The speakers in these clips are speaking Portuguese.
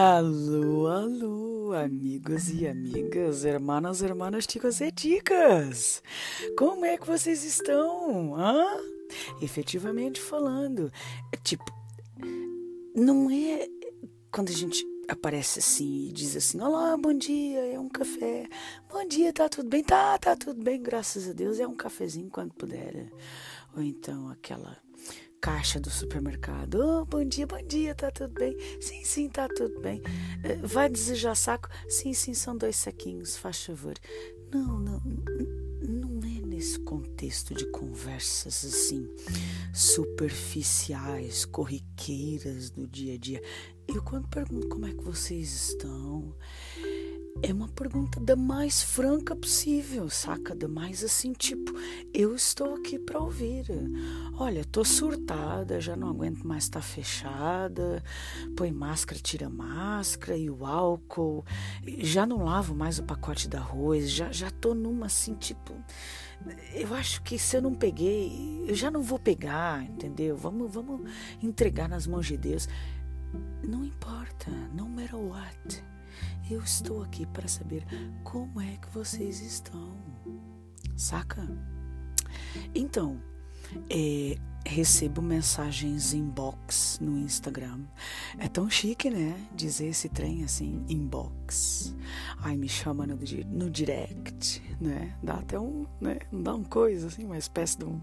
Alô, alô, amigos e amigas, hermanas, hermanas, ticas e ticas. Como é que vocês estão? Hã? Efetivamente falando, é tipo, não é quando a gente aparece assim e diz assim: Olá, bom dia, é um café. Bom dia, tá tudo bem? Tá, tá tudo bem, graças a Deus. É um cafezinho quando puder. Ou então aquela caixa do supermercado. Oh, bom dia, bom dia, tá tudo bem? Sim, sim, tá tudo bem. Eh, vai desejar saco? Sim, sim, são dois saquinhos, faz favor. Não, não, não é nesse contexto de conversas assim superficiais, corriqueiras do dia a dia. Eu quando pergunto como é que vocês estão, é uma pergunta da mais franca possível, saca? Da mais assim, tipo, eu estou aqui para ouvir. Olha, tô surtada, já não aguento mais estar tá fechada. Põe máscara, tira máscara e o álcool. Já não lavo mais o pacote de arroz, já já tô numa assim, tipo, eu acho que se eu não peguei, eu já não vou pegar, entendeu? Vamos, vamos entregar nas mãos de Deus. Não importa, no matter what. Eu estou aqui para saber como é que vocês estão. Saca? Então, é, recebo mensagens inbox no Instagram. É tão chique, né? Dizer esse trem assim, inbox. Aí me chama no, no direct, né? Dá até um, né? Dá uma coisa assim, uma espécie de, um,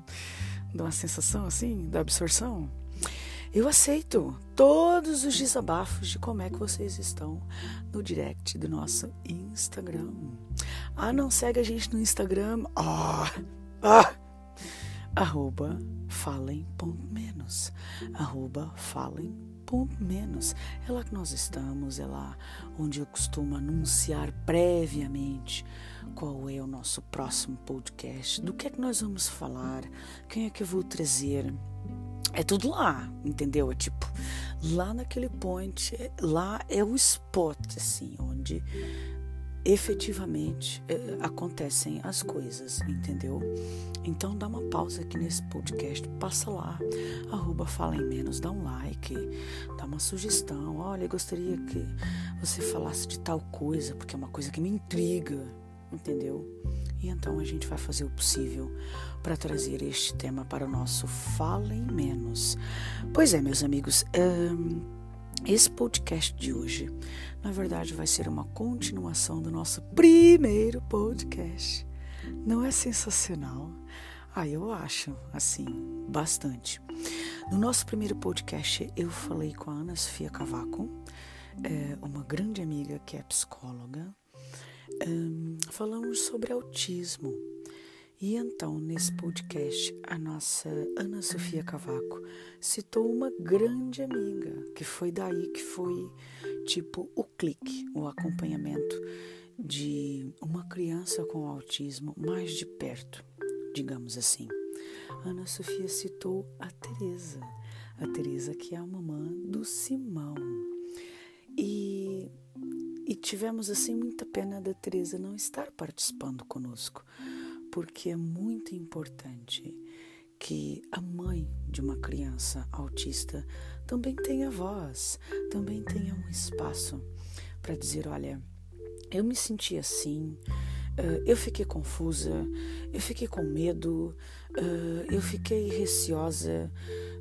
de uma sensação assim, da absorção. Eu aceito todos os desabafos de como é que vocês estão no direct do nosso Instagram. Ah, não segue a gente no Instagram? Ah, ah, arroba falem.menos, arroba falem.menos. É lá que nós estamos, é lá onde eu costumo anunciar previamente qual é o nosso próximo podcast, do que é que nós vamos falar, quem é que eu vou trazer é tudo lá, entendeu? É tipo, lá naquele point, lá é o spot, assim, onde efetivamente é, acontecem as coisas, entendeu? Então dá uma pausa aqui nesse podcast, passa lá, arroba Fala em Menos, dá um like, dá uma sugestão. Olha, eu gostaria que você falasse de tal coisa, porque é uma coisa que me intriga, entendeu? E então a gente vai fazer o possível para trazer este tema para o nosso Falem Menos. Pois é, meus amigos, esse podcast de hoje, na verdade, vai ser uma continuação do nosso primeiro podcast. Não é sensacional? Ah, eu acho, assim, bastante. No nosso primeiro podcast, eu falei com a Ana Sofia Cavaco, é, uma grande amiga que é psicóloga, um, falamos sobre autismo. E então, nesse podcast, a nossa Ana Sofia Cavaco citou uma grande amiga, que foi daí que foi tipo o clique, o acompanhamento de uma criança com autismo mais de perto, digamos assim. Ana Sofia citou a Teresa, a Teresa que é a mamã do Simão. E e tivemos assim muita pena da Teresa não estar participando conosco, porque é muito importante que a mãe de uma criança autista também tenha voz, também tenha um espaço para dizer, olha, eu me senti assim, Uh, eu fiquei confusa, eu fiquei com medo, uh, eu fiquei receosa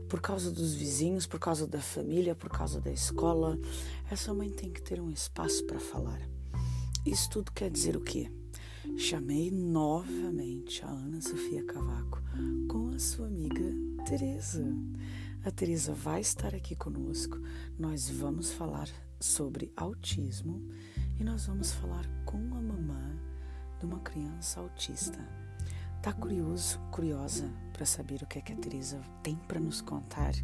por causa dos vizinhos, por causa da família, por causa da escola. Essa mãe tem que ter um espaço para falar. Isso tudo quer dizer o quê? Chamei novamente a Ana Sofia Cavaco com a sua amiga Teresa. A Teresa vai estar aqui conosco. Nós vamos falar sobre autismo e nós vamos falar com a mamã de uma criança autista. Tá curioso, curiosa para saber o que, é que a Teresa tem para nos contar?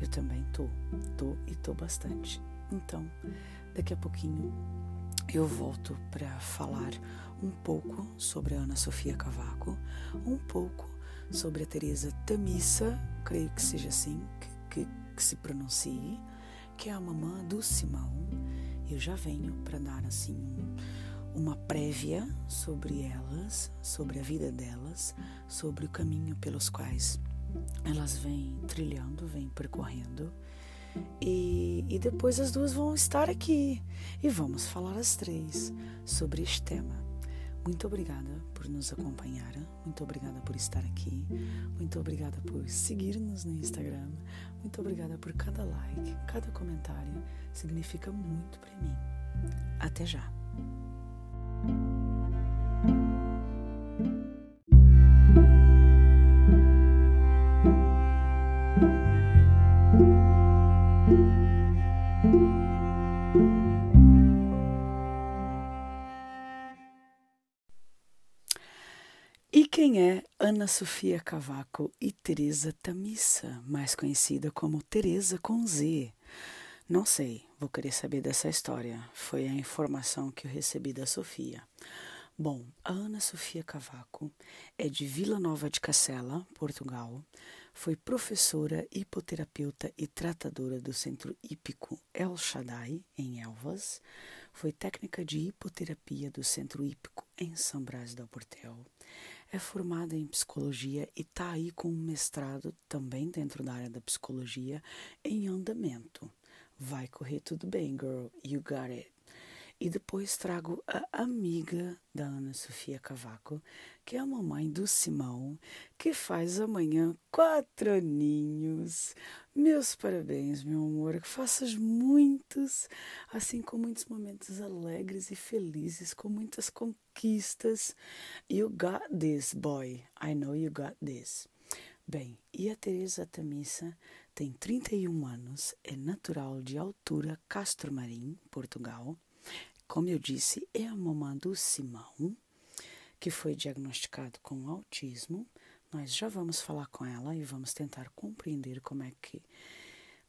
Eu também tô, tô e tô bastante. Então, daqui a pouquinho eu volto para falar um pouco sobre a Ana Sofia Cavaco, um pouco sobre a Teresa Tamissa, creio que seja assim que, que, que se pronuncie, que é a mamã do Simão. Eu já venho para dar assim um uma prévia sobre elas, sobre a vida delas, sobre o caminho pelos quais elas vêm trilhando, vêm percorrendo. E, e depois as duas vão estar aqui e vamos falar as três sobre este tema. Muito obrigada por nos acompanhar, muito obrigada por estar aqui, muito obrigada por seguir-nos no Instagram, muito obrigada por cada like, cada comentário, significa muito para mim. Até já! Ana Sofia Cavaco e Teresa Tamissa, mais conhecida como Teresa com Z? Não sei, vou querer saber dessa história. Foi a informação que eu recebi da Sofia. Bom, a Ana Sofia Cavaco é de Vila Nova de Cacela, Portugal. Foi professora, hipoterapeuta e tratadora do Centro Hípico El Shaddai, em Elvas. Foi técnica de hipoterapia do Centro Hípico em São Brás do Portel é formada em psicologia e está aí com um mestrado também dentro da área da psicologia em andamento. Vai correr tudo bem, girl. You got it. E depois trago a amiga da Ana Sofia Cavaco, que é a mamãe do Simão, que faz amanhã quatro aninhos. Meus parabéns, meu amor, que faças muitos, assim com muitos momentos alegres e felizes, com muitas conquistas. You got this, boy. I know you got this. Bem, e a Teresa Tamissa tem 31 anos, é natural de Altura, Castro Marim, Portugal como eu disse, é a mamã do Simão, que foi diagnosticado com autismo. Nós já vamos falar com ela e vamos tentar compreender como é que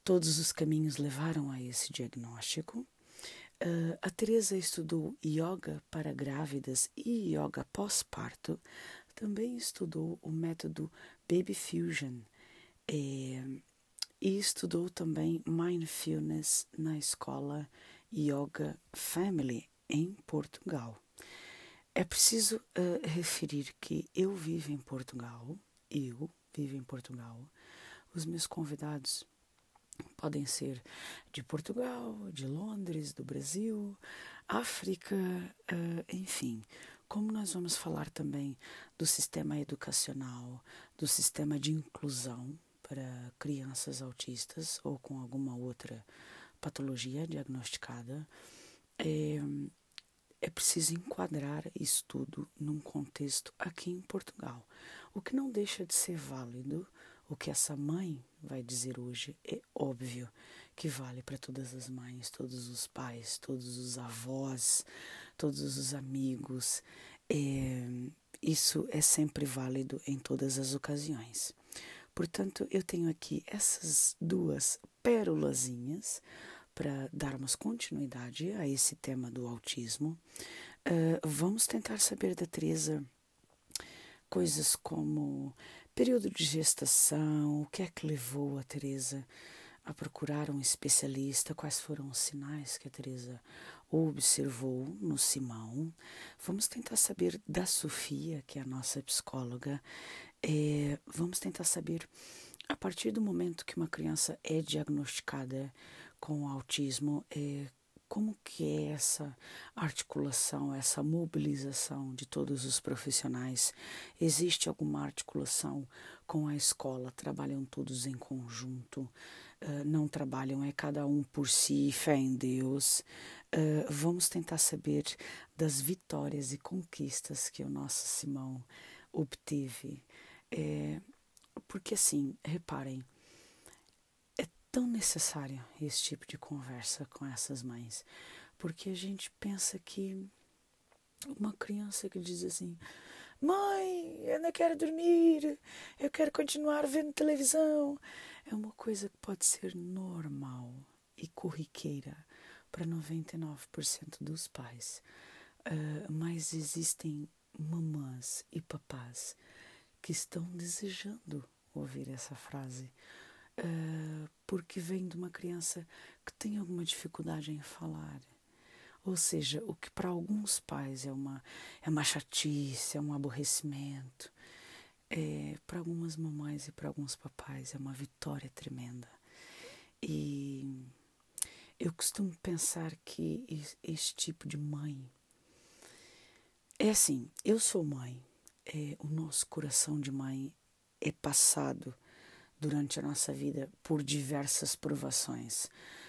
todos os caminhos levaram a esse diagnóstico. Uh, a Teresa estudou yoga para grávidas e yoga pós-parto. Também estudou o método Baby Fusion é, e estudou também Mindfulness na escola Yoga Family em Portugal. É preciso uh, referir que eu vivo em Portugal, eu vivo em Portugal. Os meus convidados podem ser de Portugal, de Londres, do Brasil, África, uh, enfim. Como nós vamos falar também do sistema educacional, do sistema de inclusão para crianças autistas ou com alguma outra patologia diagnosticada, é, é preciso enquadrar isso tudo num contexto aqui em Portugal. O que não deixa de ser válido, o que essa mãe vai dizer hoje, é óbvio que vale para todas as mães, todos os pais, todos os avós, todos os amigos. É, isso é sempre válido em todas as ocasiões. Portanto, eu tenho aqui essas duas pérolazinhas para darmos continuidade a esse tema do autismo, uh, vamos tentar saber da Teresa coisas como período de gestação, o que é que levou a Teresa a procurar um especialista, quais foram os sinais que a Teresa observou no Simão. Vamos tentar saber da Sofia, que é a nossa psicóloga. É, vamos tentar saber, a partir do momento que uma criança é diagnosticada com o autismo é como que é essa articulação, essa mobilização de todos os profissionais? Existe alguma articulação com a escola? Trabalham todos em conjunto? Uh, não trabalham, é cada um por si, fé em Deus. Uh, vamos tentar saber das vitórias e conquistas que o nosso Simão obteve. É, porque assim, reparem, tão necessário esse tipo de conversa com essas mães, porque a gente pensa que uma criança que diz assim: Mãe, eu não quero dormir, eu quero continuar vendo televisão, é uma coisa que pode ser normal e corriqueira para 99% dos pais. Uh, mas existem mamãs e papás que estão desejando ouvir essa frase uh, porque vem de uma criança que tem alguma dificuldade em falar. Ou seja, o que para alguns pais é uma, é uma chatice, é um aborrecimento, é, para algumas mamães e para alguns papais é uma vitória tremenda. E eu costumo pensar que esse tipo de mãe é assim, eu sou mãe, é, o nosso coração de mãe é passado durante a nossa vida por diversas provações,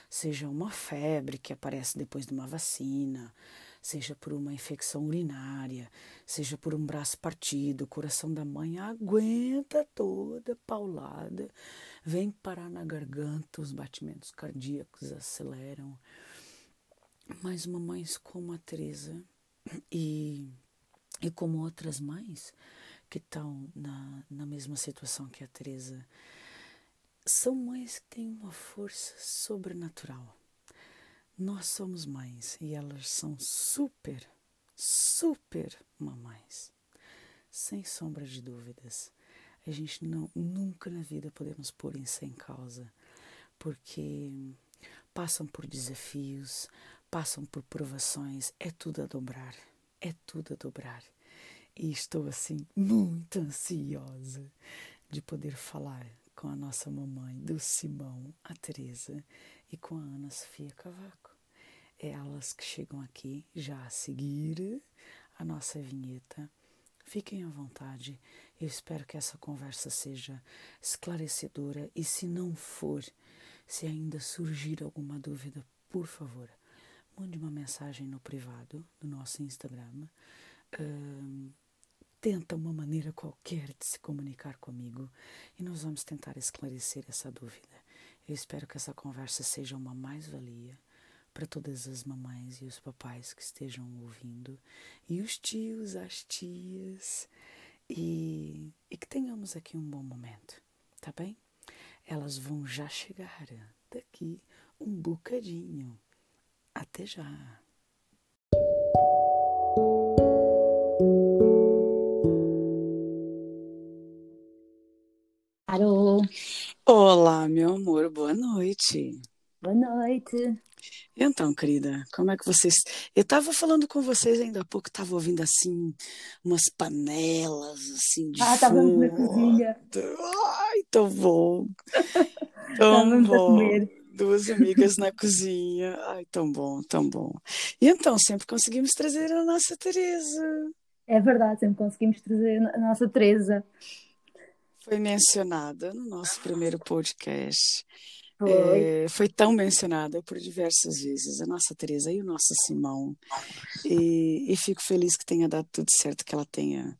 seja uma febre que aparece depois de uma vacina, seja por uma infecção urinária, seja por um braço partido, o coração da mãe aguenta toda paulada, vem parar na garganta, os batimentos cardíacos aceleram. Mas mamães como a Teresa e, e como outras mães que estão na, na mesma situação que a Teresa, são mães que têm uma força sobrenatural. Nós somos mães e elas são super, super mamães. Sem sombra de dúvidas. A gente não, nunca na vida podemos pôr isso em causa, porque passam por desafios, passam por provações, é tudo a dobrar, é tudo a dobrar. E estou assim muito ansiosa de poder falar com a nossa mamãe do Simão, a Teresa, e com a Ana Sofia Cavaco. É elas que chegam aqui já a seguir a nossa vinheta. Fiquem à vontade. Eu espero que essa conversa seja esclarecedora e se não for, se ainda surgir alguma dúvida, por favor, mande uma mensagem no privado do nosso Instagram. Tenta uma maneira qualquer de se comunicar comigo e nós vamos tentar esclarecer essa dúvida. Eu espero que essa conversa seja uma mais-valia para todas as mamães e os papais que estejam ouvindo, e os tios, as tias, e, e que tenhamos aqui um bom momento, tá bem? Elas vão já chegar daqui um bocadinho. Até já! Olá, meu amor, boa noite. Boa noite. Então, querida, como é que vocês. Eu estava falando com vocês ainda há pouco, estava ouvindo assim, umas panelas, assim, de. Ah, estávamos na cozinha. Ai, tão bom. Tão bom. Duas amigas na cozinha. Ai, tão bom, tão bom. E então, sempre conseguimos trazer a nossa Teresa. É verdade, sempre conseguimos trazer a nossa Teresa foi mencionada no nosso primeiro podcast. Foi. É, foi tão mencionada por diversas vezes, a nossa Teresa e o nosso Simão. E, e, fico feliz que tenha dado tudo certo, que ela tenha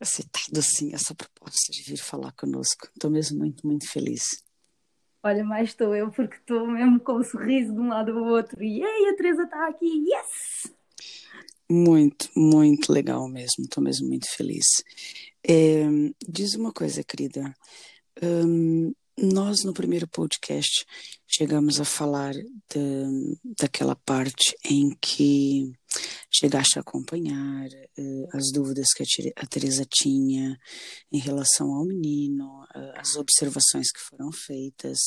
aceitado assim essa proposta de vir falar conosco. Estou mesmo muito, muito feliz. Olha, mais estou eu, porque estou mesmo com o um sorriso de um lado ao outro. E aí, a Teresa está aqui, yes! Muito, muito legal mesmo, estou mesmo muito feliz. É, diz uma coisa, querida. Um, nós, no primeiro podcast, chegamos a falar de, daquela parte em que chegaste a acompanhar uh, as dúvidas que a, a Teresa tinha em relação ao menino, uh, as observações que foram feitas.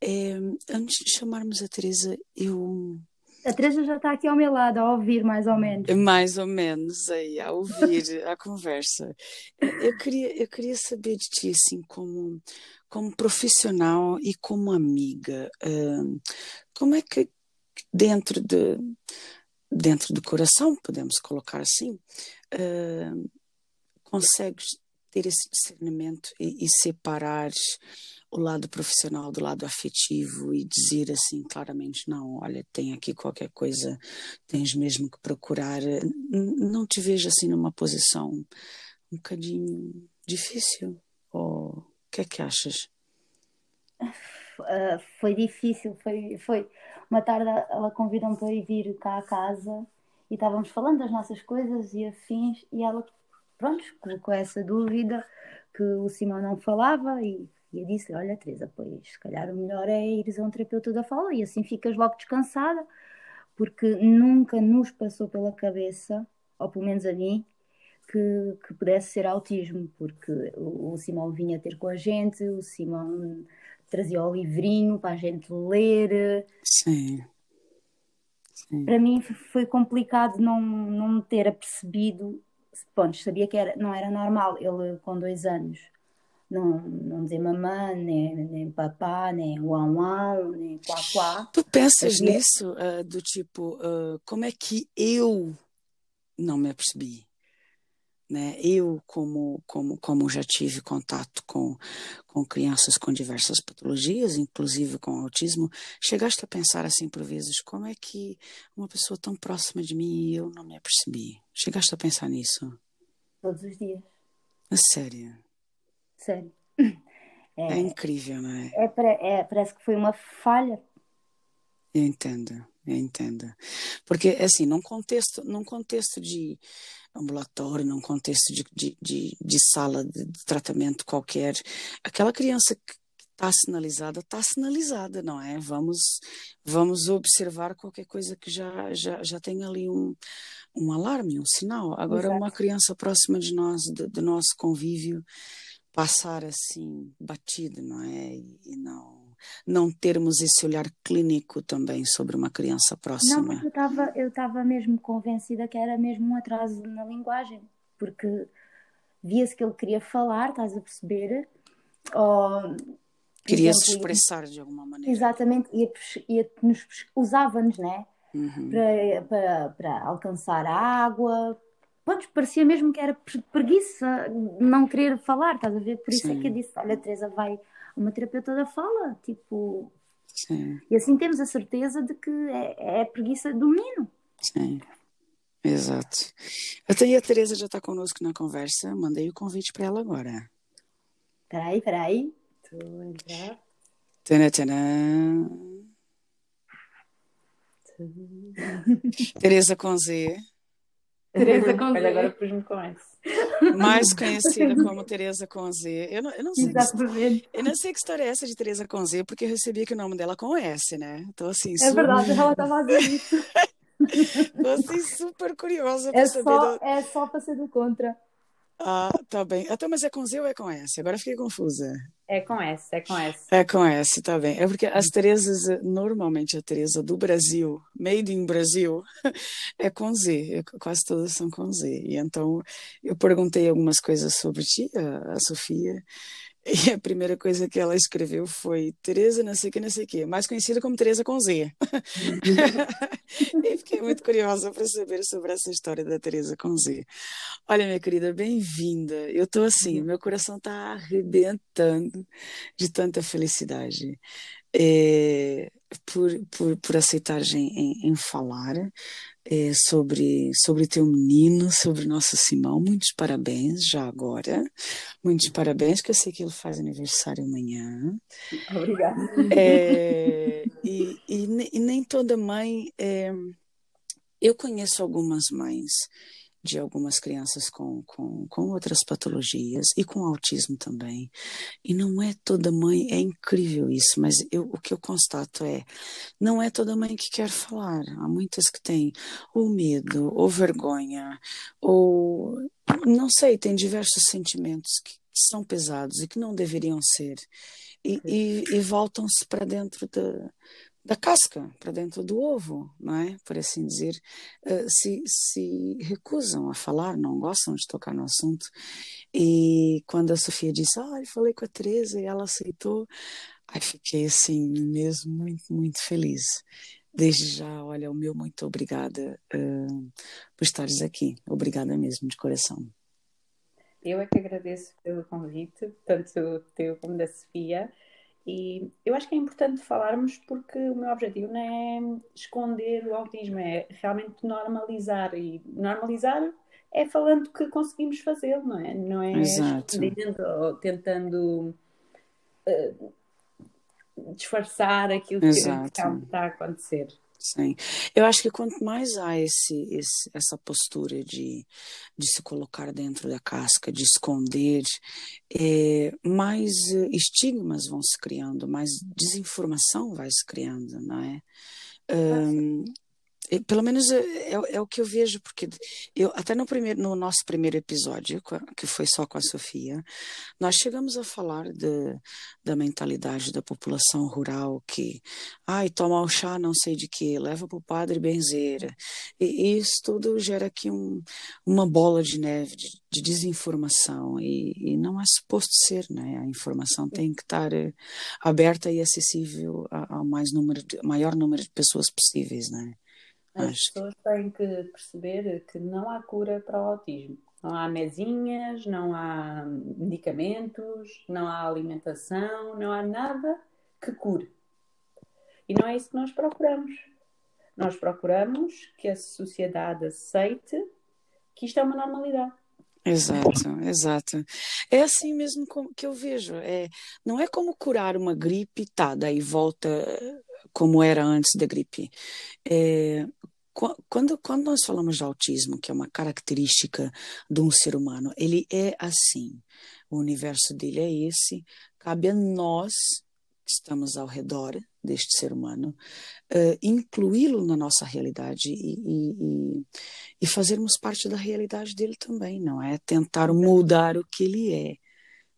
É, antes de chamarmos a Teresa, eu a Teresa já está aqui ao meu lado, a ouvir mais ou menos. Mais ou menos, aí, a ouvir a conversa. Eu queria, eu queria saber de ti, assim, como, como profissional e como amiga, uh, como é que dentro, de, dentro do coração, podemos colocar assim, uh, consegues ter esse discernimento e, e separar o lado profissional do lado afetivo e dizer assim claramente não, olha, tem aqui qualquer coisa, tens mesmo que procurar. Não te vejo assim numa posição um bocadinho difícil? Ou o que é que achas? Uh, foi difícil, foi, foi uma tarde ela convidou-me para ir vir cá a casa e estávamos falando das nossas coisas e afins e ela, pronto, colocou essa dúvida que o Simão não falava e e eu disse: Olha, Teresa, pois se calhar o melhor é ires a um terapeuta da fala e assim ficas logo descansada, porque nunca nos passou pela cabeça, ou pelo menos a mim, que, que pudesse ser autismo, porque o, o Simão vinha ter com a gente, o Simão trazia o livrinho para a gente ler. Sim. Sim. Para mim foi complicado não, não me ter apercebido. Bom, sabia que era, não era normal ele com dois anos não, não dizer mamã, nem, nem papá, nem uau uau, nem quá quá. Tu pensas Havia... nisso, uh, do tipo, uh, como é que eu não me apercebi? Né? Eu, como, como, como já tive contato com, com crianças com diversas patologias, inclusive com autismo, chegaste a pensar assim por vezes, como é que uma pessoa tão próxima de mim e eu não me apercebi? Chegaste a pensar nisso? Todos os dias. A sério? Sério. É, é incrível, não é? É, é? Parece que foi uma falha. Eu entendo, eu entendo. Porque, assim, num contexto, num contexto de ambulatório, num contexto de, de, de, de sala de, de, tratamento qualquer, aquela criança que está sinalizada, está sinalizada, não é? Vamos, vamos observar qualquer coisa que já, já, já tem ali um, um alarme, um sinal. Agora, Exato. uma criança próxima de nós, do, do, nosso convívio, passar assim, batido, não é? E não não termos esse olhar clínico também sobre uma criança próxima. Não, porque eu estava eu estava mesmo convencida que era mesmo um atraso na linguagem, porque via-se que ele queria falar, estás a perceber? Ou, queria se expressar de alguma maneira. Exatamente, ia, ia, nos, usava-nos, né? Uhum. Para, para, para alcançar a água, Pronto, parecia mesmo que era preguiça não querer falar, estás a ver? Por isso Sim. é que eu disse: Olha, Teresa, vai uma terapeuta da fala, tipo. Sim. E assim temos a certeza de que é, é preguiça do menino. Sim. Exato. Até e a Teresa já está connosco na conversa. Mandei o convite para ela agora. Peraí, peraí. Estou a entrar. Tana, tana. Teresa com Z. Teresa com Z. agora pus-me com S. Mais conhecida como Teresa com Z. Eu não, eu não sei. Exatamente. Eu não sei que história é essa de Teresa com Z, porque eu recebi aqui o nome dela com S, né? Então, assim. É verdade, ela estava dizer isso. Estou assim, super curiosa é saber. Só, do... É só para ser do contra. Ah, tá bem. Então, mas é com Z ou é com S? Agora fiquei confusa. É com S, é com S. É com S, tá bem. É porque as Teresas, normalmente a Teresa do Brasil, made in Brasil, é com Z. É, quase todas são com Z. E então eu perguntei algumas coisas sobre ti, a, a Sofia, e a primeira coisa que ela escreveu foi Tereza, não sei o que, não sei o que, mais conhecida como Tereza com Z. e fiquei muito curiosa para saber sobre essa história da Tereza com Z. Olha, minha querida, bem-vinda. Eu estou assim, uhum. meu coração está arrebentando de tanta felicidade. É, por, por, por aceitares em, em, em falar é, sobre, sobre teu menino, sobre nosso Simão. Muitos parabéns já agora. Muitos parabéns, que eu sei que ele faz aniversário amanhã. Obrigada. É, e, e, e, nem toda mãe. É, eu conheço algumas mães de algumas crianças com, com, com outras patologias e com autismo também. E não é toda mãe, é incrível isso, mas eu, o que eu constato é, não é toda mãe que quer falar. Há muitas que têm ou medo, ou vergonha, ou não sei, tem diversos sentimentos que, são pesados e que não deveriam ser. E, e, e voltam-se para dentro da, da casca para dentro do ovo, não é? Por assim dizer, uh, se, se recusam a falar, não gostam de tocar no assunto. E quando a Sofia disse, ah, eu falei com a Teresa e ela aceitou, aí fiquei assim mesmo muito, muito feliz. Desde já, olha, o meu muito obrigada uh, por estares aqui. Obrigada mesmo, de coração. Eu é que agradeço pelo convite, tanto teu como da Sofia. E eu acho que é importante falarmos porque o meu objetivo não é esconder o autismo, é realmente normalizar. E normalizar é falando que conseguimos fazê-lo, não é? Não é Exato. escondendo ou tentando uh, disfarçar aquilo Exato. que está a acontecer. Sim. Eu acho que quanto mais há esse, esse, essa postura de, de se colocar dentro da casca, de esconder, é, mais estigmas vão se criando, mais desinformação vai se criando, não é? Um, pelo menos é, é, é, o que eu vejo, porque eu até no, primeiro, no nosso primeiro episódio, que foi só com a Sofia, nós chegamos a falar de, da mentalidade da população rural que, ai, toma o chá não sei de que, leva para o padre benzeira. E, e, isso tudo gera aqui um, uma bola de neve de, de desinformação e, e, não é suposto ser, né? A informação tem que estar eh, aberta e acessível ao mais número maior número de pessoas possíveis, né? As pessoas têm que perceber que não há cura para o autismo. Não há mesinhas, não há medicamentos, não há alimentação, não há nada que cure. E não é isso que nós procuramos. Nós procuramos que a sociedade aceite que isto é uma normalidade. Exato, exato. É assim mesmo que eu vejo. É, não é como curar uma gripe, tá, daí volta como era antes da gripe. É, quando, quando nós falamos de autismo, que é uma característica de um ser humano, ele é assim. O universo dele é esse. Cabe a nós, que estamos ao redor deste ser humano, uh, incluí-lo na nossa realidade e, e, e, fazermos parte da realidade dele também, não é? Tentar mudar o que ele é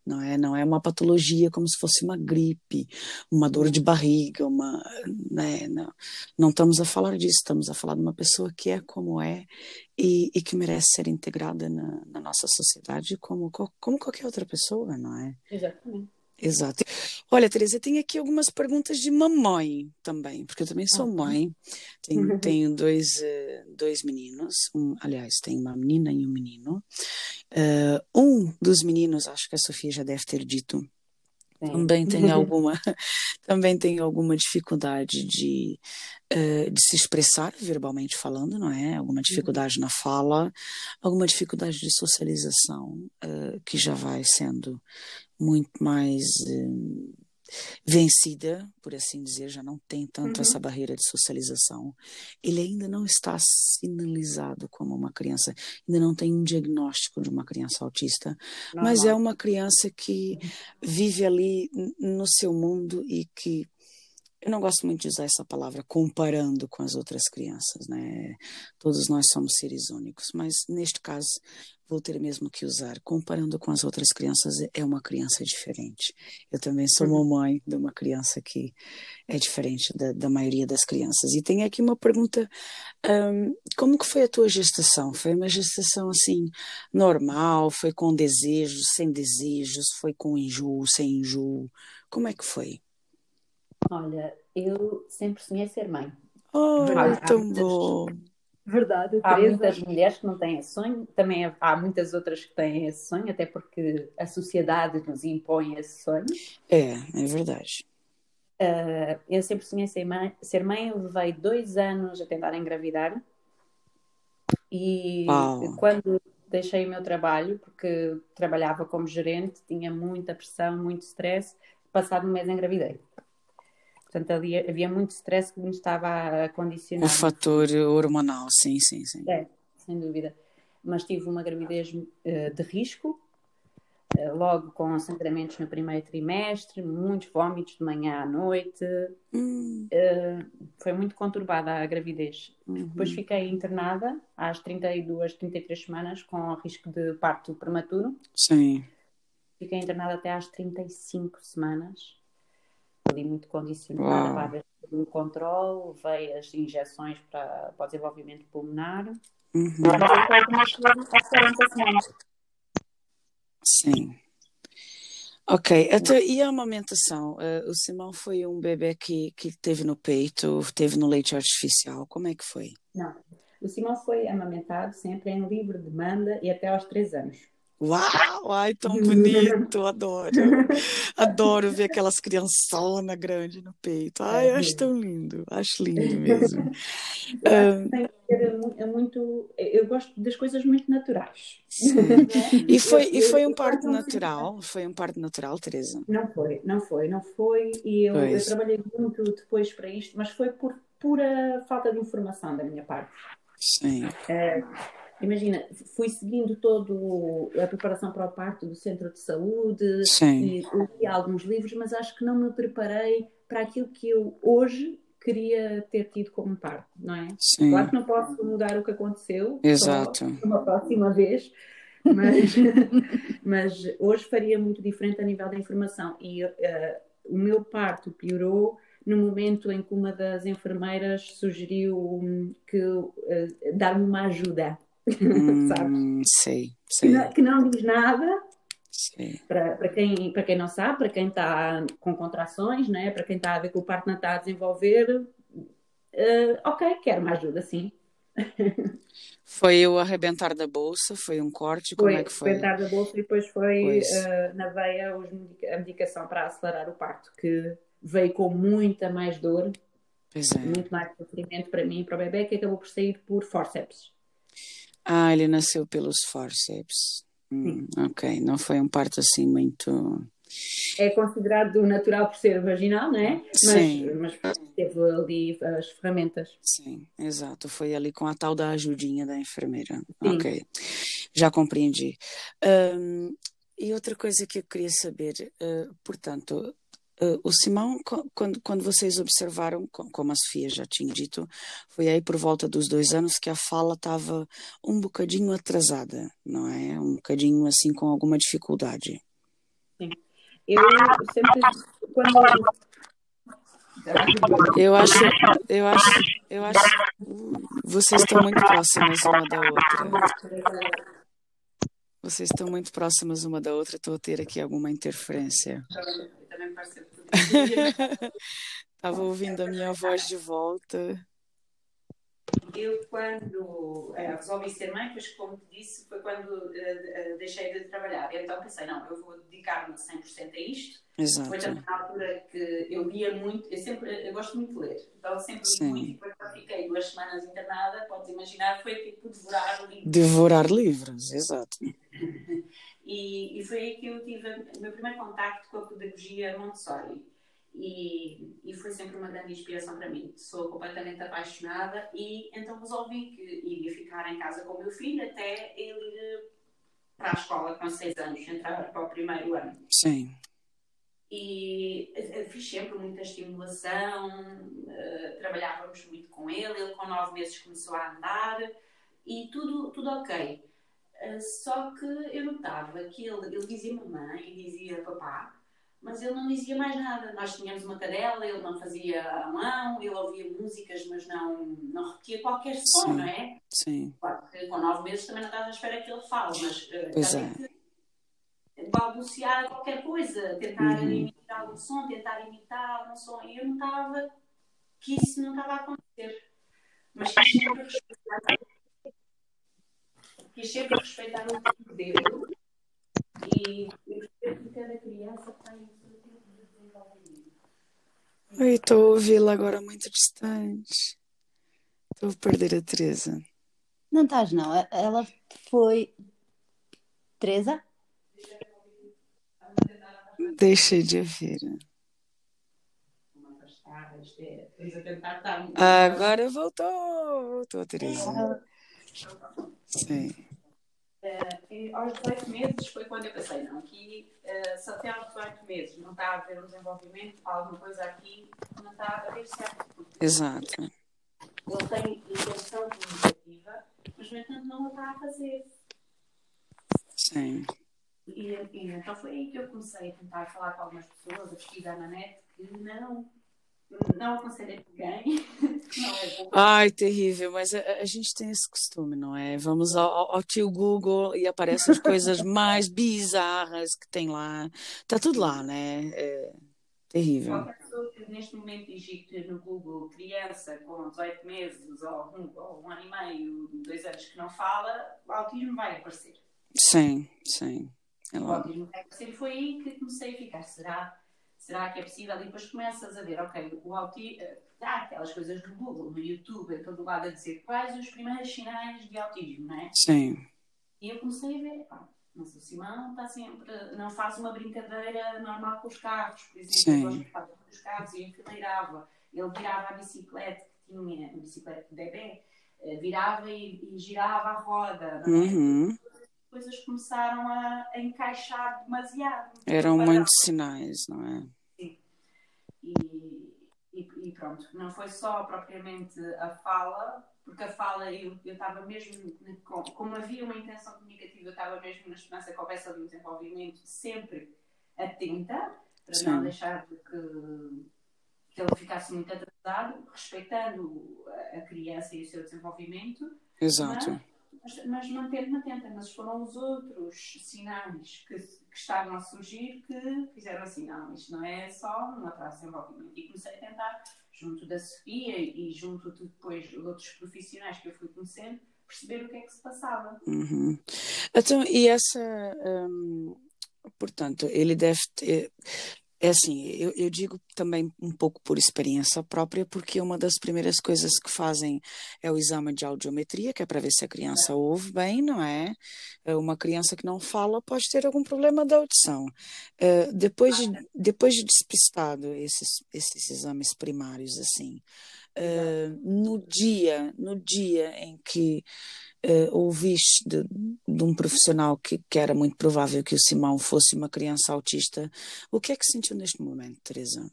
não é? Não é uma patologia como se fosse uma gripe uma dor de barriga uma né? Não, não estamos a falar disso. Estamos a falar de uma pessoa que é como é e, e que merece ser integrada na, na, nossa sociedade como como qualquer outra pessoa não é? Exatamente Exato. Olha, Teresa, tem aqui algumas perguntas de mamãe também, porque eu também sou mãe. Tenho, uhum. tenho dois, eh, dois meninos, um, aliás, tenho uma menina e um menino. Uh, um dos meninos, acho que a Sofia já deve ter dito, também tem alguma também tem alguma dificuldade de, uh, de se expressar verbalmente falando não é alguma uhum. dificuldade na fala alguma dificuldade de socialização uh, que já vai sendo muito mais uh, vencida, por assim dizer, já não tem tanto uhum. essa barreira de socialização. Ele ainda não está sinalizado como uma criança, ainda não tem um diagnóstico de uma criança autista, mas é uma criança que vive ali no seu mundo e que eu não gosto muito de usar essa palavra comparando com as outras crianças, né? Todos nós somos seres únicos, mas neste caso vou ter mesmo que usar. Comparando com as outras crianças, é uma criança diferente. Eu também sou uhum. mamãe de uma criança que é diferente da, da maioria das crianças. E tem aqui uma pergunta: um, como que foi a tua gestação? Foi uma gestação assim normal? Foi com desejos, sem desejos? Foi com enjoo, sem enjoo? Como é que foi? Olha, eu sempre sonhei ser mãe. Oh, é tão bom! Verdade, Há muitas mulheres que não têm esse sonho, também há muitas outras que têm esse sonho, até porque a sociedade nos impõe esse sonho. É, é verdade. Uh, eu sempre sonhei ser mãe, ser mãe, eu levei dois anos a tentar engravidar. E Uau. quando deixei o meu trabalho, porque trabalhava como gerente, tinha muita pressão, muito stress, passado um mês engravidei. Portanto, ali havia muito stress que me estava a condicionar. O fator hormonal, sim, sim, sim. É, sem dúvida. Mas tive uma gravidez uh, de risco, uh, logo com sangramentos no primeiro trimestre, muitos vômitos de manhã à noite. Hum. Uh, foi muito conturbada a gravidez. Uhum. Depois fiquei internada às 32, 33 semanas com risco de parto prematuro. Sim. Fiquei internada até às 35 semanas ali muito condicionada, vai haver o controle, veio as injeções para, para o desenvolvimento pulmonar. Uhum. Sim. Ok, então, e a amamentação? Uh, o Simão foi um bebê que, que teve no peito, teve no leite artificial, como é que foi? Não, o Simão foi amamentado sempre em livre demanda e até aos 3 anos. Uau, ai, tão bonito, adoro. Adoro ver aquelas criançonas grandes no peito. Ai, é acho tão lindo, acho lindo mesmo. é muito, eu gosto das coisas muito naturais. E foi, e foi um parto natural? Foi um parto natural, Teresa? Não foi, não foi, não foi. E eu, eu trabalhei muito depois para isto, mas foi por pura falta de informação da minha parte. Sim. É, imagina, fui seguindo todo a preparação para o parto do centro de saúde Sim. e li alguns livros, mas acho que não me preparei para aquilo que eu hoje queria ter tido como parte, não é? Sim. Claro que não posso mudar o que aconteceu, Exato. uma próxima vez, mas, mas hoje faria muito diferente a nível da informação. E uh, o meu parto piorou no momento em que uma das enfermeiras sugeriu hum, que uh, dar-me uma ajuda, Hum, sabe? sei, Que sei, não, que não diz nada para, para, quem, para quem não sabe, para quem está com contrações, né? para quem está a ver que o parto não está a desenvolver, uh, ok, quero uma ajuda, sim. Foi o arrebentar da bolsa? Foi um corte? Como Foi é que foi? arrebentar da bolsa e depois foi uh, na veia os a medicação para acelerar o parto, que veio com muita mais dor, é. muito mais sofrimento para mim e para o bebê, que acabou por sair por forceps. Ah, ele nasceu pelos forceps. Hum, ok, não foi um parto assim muito. É considerado natural por ser vaginal, não é? Sim. Mas, teve ali as ferramentas. Sim, exato. Foi ali com a tal da ajudinha da enfermeira. Sim. Ok, já compreendi. Ahm, e outra coisa que eu queria saber, ah, portanto, ah, o Simão, quando, quando vocês observaram, co- como a Sofia já tinha dito, foi aí por volta dos dois anos que a fala estava um bocadinho atrasada, não é? Um bocadinho assim com alguma dificuldade. Eu sempre, quando Eu acho, eu acho, eu acho, uh, vocês estão muito próximas uma da outra. Vocês estão muito próximas uma da outra. Estou a ter aqui alguma interferência. Estava ouvindo a minha voz de volta. Eu, quando eh, resolvi ser mãe, pois, como te disse, foi quando eh, deixei de trabalhar. Então pensei, não, eu vou dedicar-me 100% a isto. Foi Exato. também na altura que eu lia muito, eu sempre eu gosto muito de ler, então sempre li Sim. muito e depois quando fiquei duas semanas internada, podes imaginar, foi tipo devorar livros. Devorar livros, exato. E, e foi aí que eu tive o meu primeiro contacto com a pedagogia Montessori. E, e foi sempre uma grande inspiração para mim. Sou completamente apaixonada e então resolvi que iria ficar em casa com o meu filho até ele ir para a escola com seis anos, entrar para o primeiro ano. Sim, E eh, fiz sempre muita estimulação, eh, trabalhávamos muito com ele. Ele, com nove meses, começou a andar e tudo, tudo ok. Eh, só que eu notava que ele, ele dizia mamãe e dizia papá, mas ele não dizia mais nada. Nós tínhamos uma cadela, ele não fazia a mão, ele ouvia músicas, mas não, não repetia qualquer som, não é? sim, Claro que com nove meses também não estás à espera que ele fale, mas eh, Pois é. que balbuciar qualquer coisa, tentar Uhum. imitar algum som, tentar imitar algum som. E eu notava que isso não estava a acontecer. Mas quis sempre respeitar, quis sempre respeitar o tempo dele e, e perceber que cada criança tem o seu tempo de desenvolvimento. Oi, estou a ouvi-la agora muito distante. Estou a perder a Teresa. Não estás, não. Ela foi. Teresa? Deixei de ouvir. Uma afastada, isto estamos a tentar estar Agora voltou, voltou Teresa. Sim, E aos 18 meses foi quando eu pensei, não, aqui eh, se até aos 18 meses não está a haver um desenvolvimento, alguma coisa aqui não está a haver certo. Exato. ele tem intenção comunicativa, mas no entanto não a está a fazer. Sim, E, e então foi aí que eu comecei a tentar falar com algumas pessoas, a pesquisar na net, que não, não aconselho a ninguém, não é bom. Ai, terrível, mas a, a gente tem esse costume, não é? Vamos ao, ao- tio Google e aparecem as coisas mais bizarras que tem lá. Tá tudo lá, né? É terrível. Qualquer pessoa que neste momento digite no Google criança com 18 meses ou um, ou um ano e meio, dois anos que não fala, o autismo vai aparecer. Sim, sim. É O autismo vai aparecer. Foi aí que comecei a ficar. Será, será que é possível? E depois começas a ver, ok, o autismo. Há aquelas coisas no Google, no YouTube, em todo lado a dizer quais os primeiros sinais de autismo, não é? Sim, E eu comecei a ver, pá, mas o Simão está sempre, não faz uma brincadeira normal com os carros, por exemplo, Sim. eu gosto de fazer com os carros e enfileirava. Ele virava a bicicleta, que tinha a bicicleta de bebê, eh, virava e, e girava a roda. não é? uhum. As coisas começaram a, a encaixar demasiado. Eram muitos sinais, não é? E, e, e, pronto, não foi só propriamente a fala, porque a fala eu estava mesmo, como havia uma intenção comunicativa, eu estava mesmo na esperança que houvesse ali um desenvolvimento sempre atenta, para Sim. não deixar que, que ele ficasse muito atrasado, respeitando a criança e o seu desenvolvimento. Exato. Mas, mas, mas mantendo-me atenta. Mas foram os outros sinais que, que estavam a surgir que fizeram assim: não, isto não é só um atraso de desenvolvimento. E comecei a tentar, junto da Sofia e junto de depois de outros profissionais que eu fui conhecendo, perceber o que é que se passava. Uhum. Então, e essa. Hum, portanto, ele deve ter. É assim, eu, eu, digo também um pouco por experiência própria, porque uma das primeiras coisas que fazem é o exame de audiometria, que é para ver se a criança é. ouve bem, não é? é? Uma criança que não fala pode ter algum problema da audição. Uh, depois, de, depois de despistado esses, esses exames primários, assim, uh, no dia, no dia em que uh, ouviste de, de, um profissional que, que, era muito provável que o Simão fosse uma criança autista, o que é que sentiu neste momento, Teresa?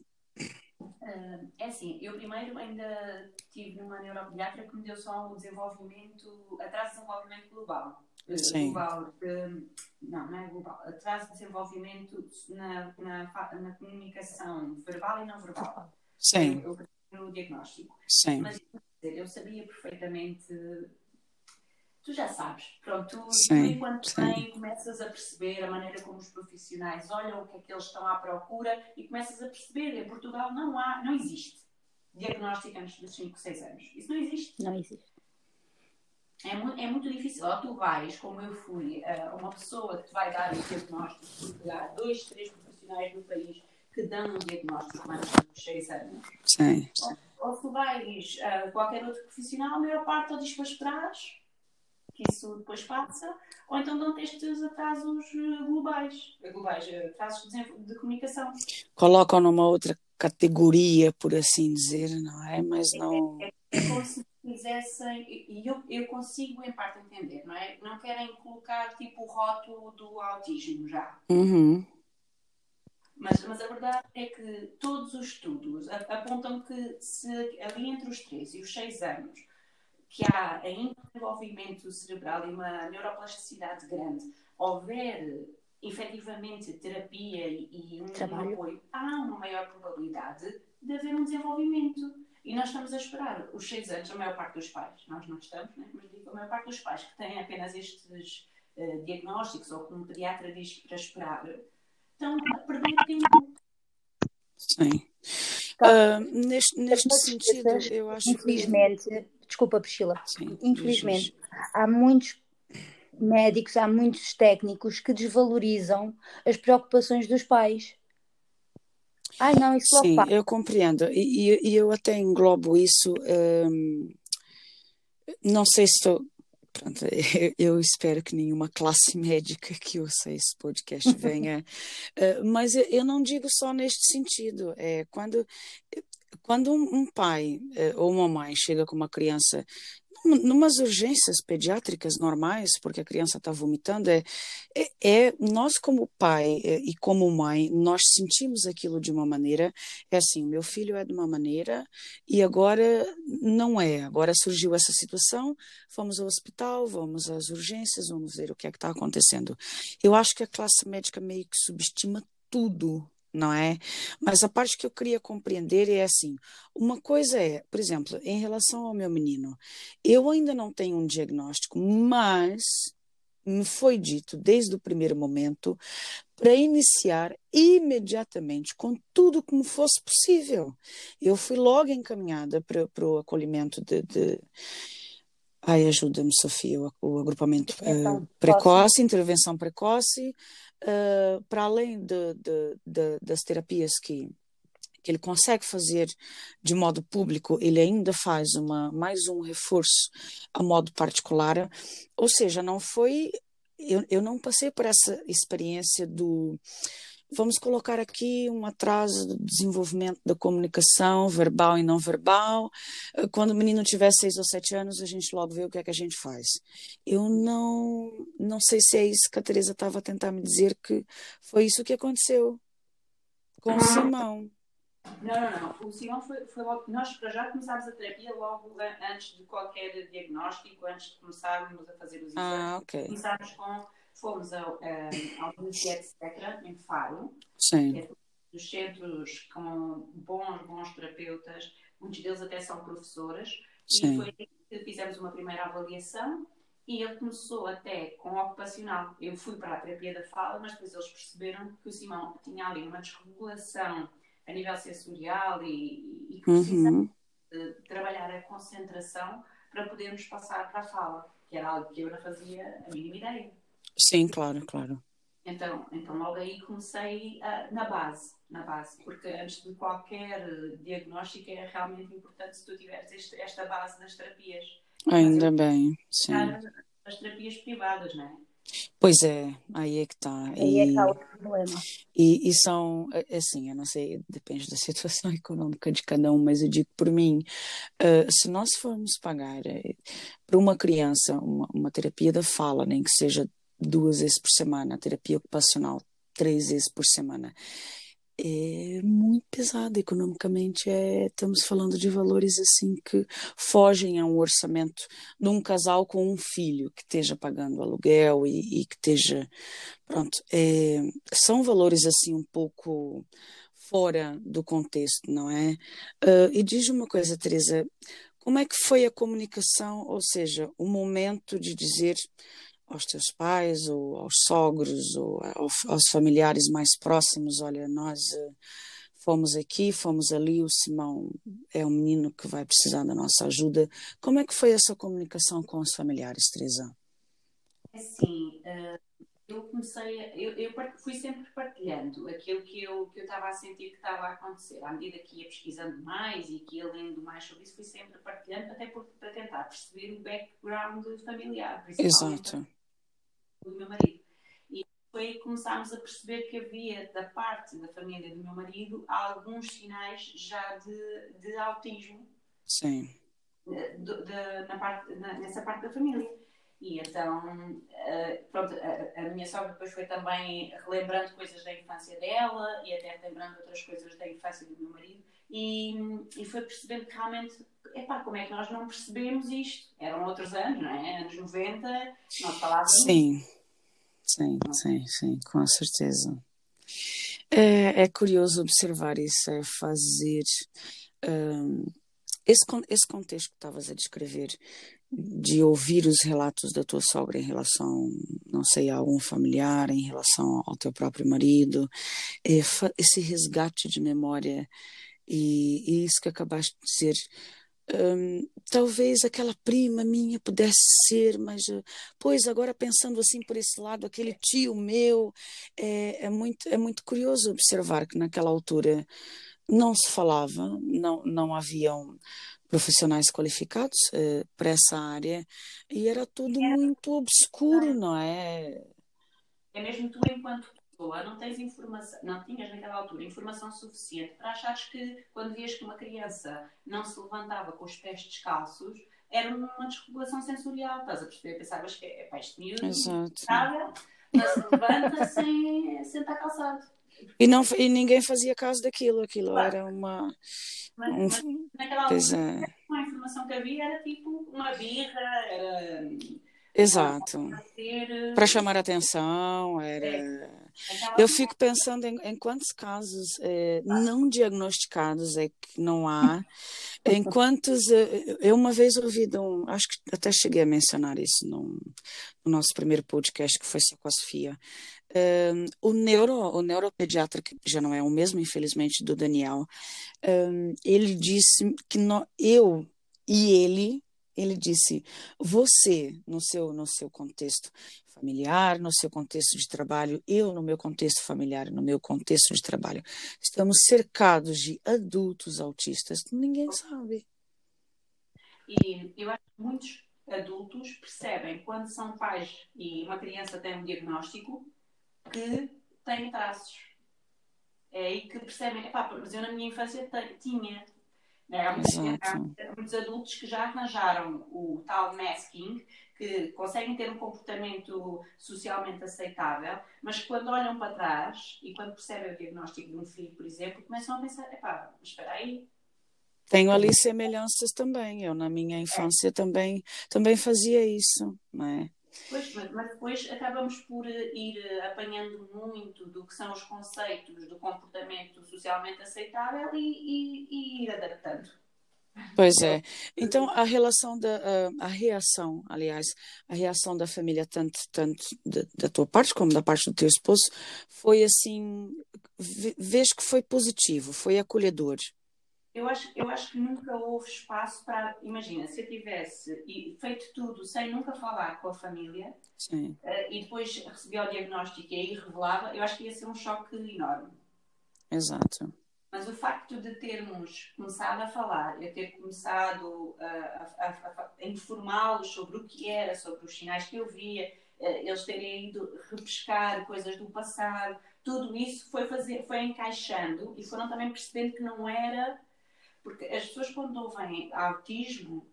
Uh, é assim, eu primeiro ainda tive numa neuropediatra que me deu só um desenvolvimento, atraso de desenvolvimento global. Eh, Sim. Global, não, não é global, atraso de desenvolvimento na, na, na comunicação verbal e não verbal. Sim. Eu, eu, no diagnóstico. Sim. Mas eu sabia perfeitamente tu já sabes. Pronto, tu, sim, enquanto sim. começas a perceber a maneira como os profissionais olham o que é que eles estão à procura e começas a perceber, em Portugal não há, não existe diagnóstico antes dos 5, 6 anos. Isso não existe. Não existe. É muito, é muito difícil. Ou tu vais, como eu fui, a uma pessoa que te vai dar um diagnóstico, porque há dois, três profissionais no país que dão um diagnóstico antes dos 6 anos. Sim. Ou, ou tu vais a qualquer outro profissional, a maior parte ou diz para esperar que isso depois passa, ou então dão estes atrasos eh, globais, eh, globais eh, atrasos de, de comunicação. Colocam numa outra categoria, por assim dizer, não é? Mas é, não. É, é, é como se quisessem, e eu, eu consigo em parte entender, não é? Não querem colocar tipo o rótulo do autismo já. Uhum. Mas, mas a verdade é que todos os estudos apontam que se ali entre os 3 e os 6 anos que há ainda um desenvolvimento cerebral e uma neuroplasticidade grande, houver efetivamente terapia e, um, um apoio, há uma maior probabilidade de haver um desenvolvimento. E nós estamos a esperar os seis anos, a maior parte dos pais, nós não estamos, né? mas digo, a maior parte dos pais que têm apenas estes uh, diagnósticos, ou como o pediatra diz para esperar, estão a perder tempo. Sim. Uh, neste, neste sentido, eu acho infelizmente, que desculpa, Priscila, Sim, infelizmente, há muitos médicos, há muitos técnicos que desvalorizam as preocupações dos pais. Ai, não, isso Sim, eu compreendo. E, e, eu até englobo isso. Hum, não sei se estou. Pronto, eu espero que nenhuma classe médica que ouça esse podcast venha. uh, mas eu não digo só neste sentido. É quando quando um, pai eh, ou uma mãe chega com uma criança numas urgências pediátricas normais, porque a criança está vomitando, é, é, é, nós como pai é, e como mãe, nós sentimos aquilo de uma maneira, é assim, meu filho é de uma maneira e agora não é, agora surgiu essa situação, vamos ao hospital, vamos às urgências, vamos ver o que é que está acontecendo. Eu acho que a classe médica meio que subestima tudo não é? Mas a parte que eu queria compreender é assim: uma coisa é, por exemplo, em relação ao meu menino, eu ainda não tenho um diagnóstico, mas me foi dito desde o primeiro momento para iniciar imediatamente com tudo como fosse possível. Eu fui logo encaminhada para, o acolhimento de, de... Ai, ajuda-me, Sofia, o, o agrupamento uh, precoce, intervenção precoce, uh, para além de, de, de, das terapias que, que ele consegue fazer de modo público, ele ainda faz uma, mais um reforço a modo particular. Ou seja, não foi. Eu, eu não passei por essa experiência do Vamos colocar aqui um atraso do desenvolvimento da comunicação verbal e não verbal. Eh, quando o menino tiver seis ou sete anos, a gente logo vê o que é que a gente faz. Eu não, não sei se é isso que a Teresa estava a tentar me dizer que foi isso que aconteceu com o Simão. Não, não, não. O Simão foi, foi logo. Nós, já, começámos a terapia logo antes de qualquer diagnóstico, antes de começarmos a fazer os exames. Ah, ok. Começámos com. Fomos ao, um, ao Universidade Secra, em Faro. Sim. É dos centros com bons, bons terapeutas. Muitos deles até são professores. Sim. E foi aí que fizemos uma primeira avaliação e ele começou até com ocupacional. Eu fui para a terapia da fala, mas depois eles perceberam que o Simão tinha ali uma desregulação a nível sensorial e, e que precisava Uhum. trabalhar a concentração para podermos passar para a fala, que era algo que eu não fazia a mínima ideia. Sim, claro, claro. Então, então logo aí comecei ah, na base, na base, porque antes de qualquer eh, diagnóstico é realmente importante se tu tiveres este- esta base nas terapias. Ainda bem, sim. As terapias privadas, não é? Pois é, aí é que está. Aí é que está o problema. E, e são, é- assim, eu não sei, depende da situação econômica de cada um, mas eu digo por mim, eh, se nós formos pagar eh, para uma criança uma, uma terapia da fala, nem que seja duas vezes por semana, terapia ocupacional três vezes por semana, é muito pesado economicamente. É, estamos falando de valores assim que fogem a um orçamento de um casal com um filho que esteja pagando aluguel e, e que esteja Pronto, é, são valores assim um pouco fora do contexto, não é? Ah, e diz uma coisa, Teresa, como é que foi a comunicação, ou seja, o momento de dizer aos teus pais ou aos sogros ou ao- aos familiares mais próximos, olha, nós eh, fomos aqui, fomos ali, o Simão é um menino que vai precisar da nossa ajuda. Como é que foi essa comunicação com os familiares, Teresa? Assim, eh, eu comecei, a, eu, eu fui sempre partilhando aquilo que eu que eu estava a sentir que estava a acontecer. À medida que ia pesquisando mais e que ia lendo mais sobre isso, fui sempre partilhando, até por, para tentar perceber o background familiar, principalmente Exato. Do meu marido. E foi começámos a perceber que havia, da parte da família do meu marido, alguns sinais já de, de autismo Sim. eh, do- da- na parte, na- nessa parte da família. E então, eh, pronto, a, a minha sogra depois foi também relembrando coisas da infância dela e até relembrando outras coisas da infância do meu marido. E, e foi percebendo que realmente, epá, como é que nós não percebemos isto? Eram outros anos, não é? Anos 90, nós falávamos. Sim, sim, sim, sim, com certeza. É, é curioso observar isso, é fazer hum, esse, esse contexto que estavas a descrever, de ouvir os relatos da tua sogra em relação, não sei, a algum familiar, em relação ao teu próprio marido, é, esse resgate de memória e, e isso que acabaste de dizer. Hum, talvez aquela prima minha pudesse ser, mas eh, Pois, agora pensando assim por esse lado, aquele tio meu, é, é muito, é muito curioso observar que naquela altura não se falava, não, não haviam profissionais qualificados eh, para essa área e era tudo muito obscuro, não é? É mesmo tu, enquanto pessoa, não tens informação, não tinhas naquela altura informação suficiente para achares que quando vias que uma criança não se levantava com os pés descalços, era uma desregulação sensorial. Estás a perceber? Pensavas que é este miúdo caga, não se levanta sem, sem estar calçado. E, não, e ninguém fazia caso daquilo, aquilo Claro. era uma. Mas, um- mas naquela altura, é, a informação que havia era tipo uma birra, era exato. Para chamar a atenção, era. aquela- Eu fico pensando em, em quantos casos eh, não diagnosticados é que não há, em quantos. eh, eu uma vez ouvi um. Acho que até cheguei a mencionar isso num- no nosso primeiro podcast, que foi só com a Sofia. Eh, o, neuro, o neuropediatra, que já não é o mesmo, infelizmente, do Daniel, eh, ele disse que nó- eu e ele. Ele disse: você, no seu, no seu contexto familiar, no seu contexto de trabalho, eu no meu contexto familiar, no meu contexto de trabalho, estamos cercados de adultos autistas, ninguém sabe. E eu acho que muitos adultos percebem quando são pais e uma criança tem um diagnóstico que tem traços. É aí que percebem, mas eu na minha infância tinha. Né? Há, muitos, há muitos adultos que já arranjaram o tal masking, que conseguem ter um comportamento socialmente aceitável, mas quando olham para trás e quando percebem o diagnóstico de um filho, por exemplo, começam a pensar: epá, espera aí. Tenho ali semelhanças também. Eu, na minha infância, é. também, também fazia isso, não é? Pois, mas, mas, depois acabamos por ir apanhando muito do que são os conceitos do comportamento socialmente aceitável e, e, e ir adaptando. Pois é. Então a relação da a, a, reação, aliás, a reação da família tanto tanto da, da, tua parte como da parte do teu esposo foi assim, vejo que foi positivo, foi acolhedor. Eu acho, eu acho que nunca houve espaço para. Imagina, se eu tivesse feito tudo sem nunca falar com a família uh, e depois recebia o diagnóstico e aí revelava, eu acho que ia ser um choque enorme. Exato. Mas o facto de termos começado a falar, eu ter começado a, a, a, a informá-los sobre o que era, sobre os sinais que eu via, eh, eles terem ido repescar coisas do passado, tudo isso foi, fazer, foi encaixando e foram também percebendo que não era. Porque as pessoas, quando ouvem autismo,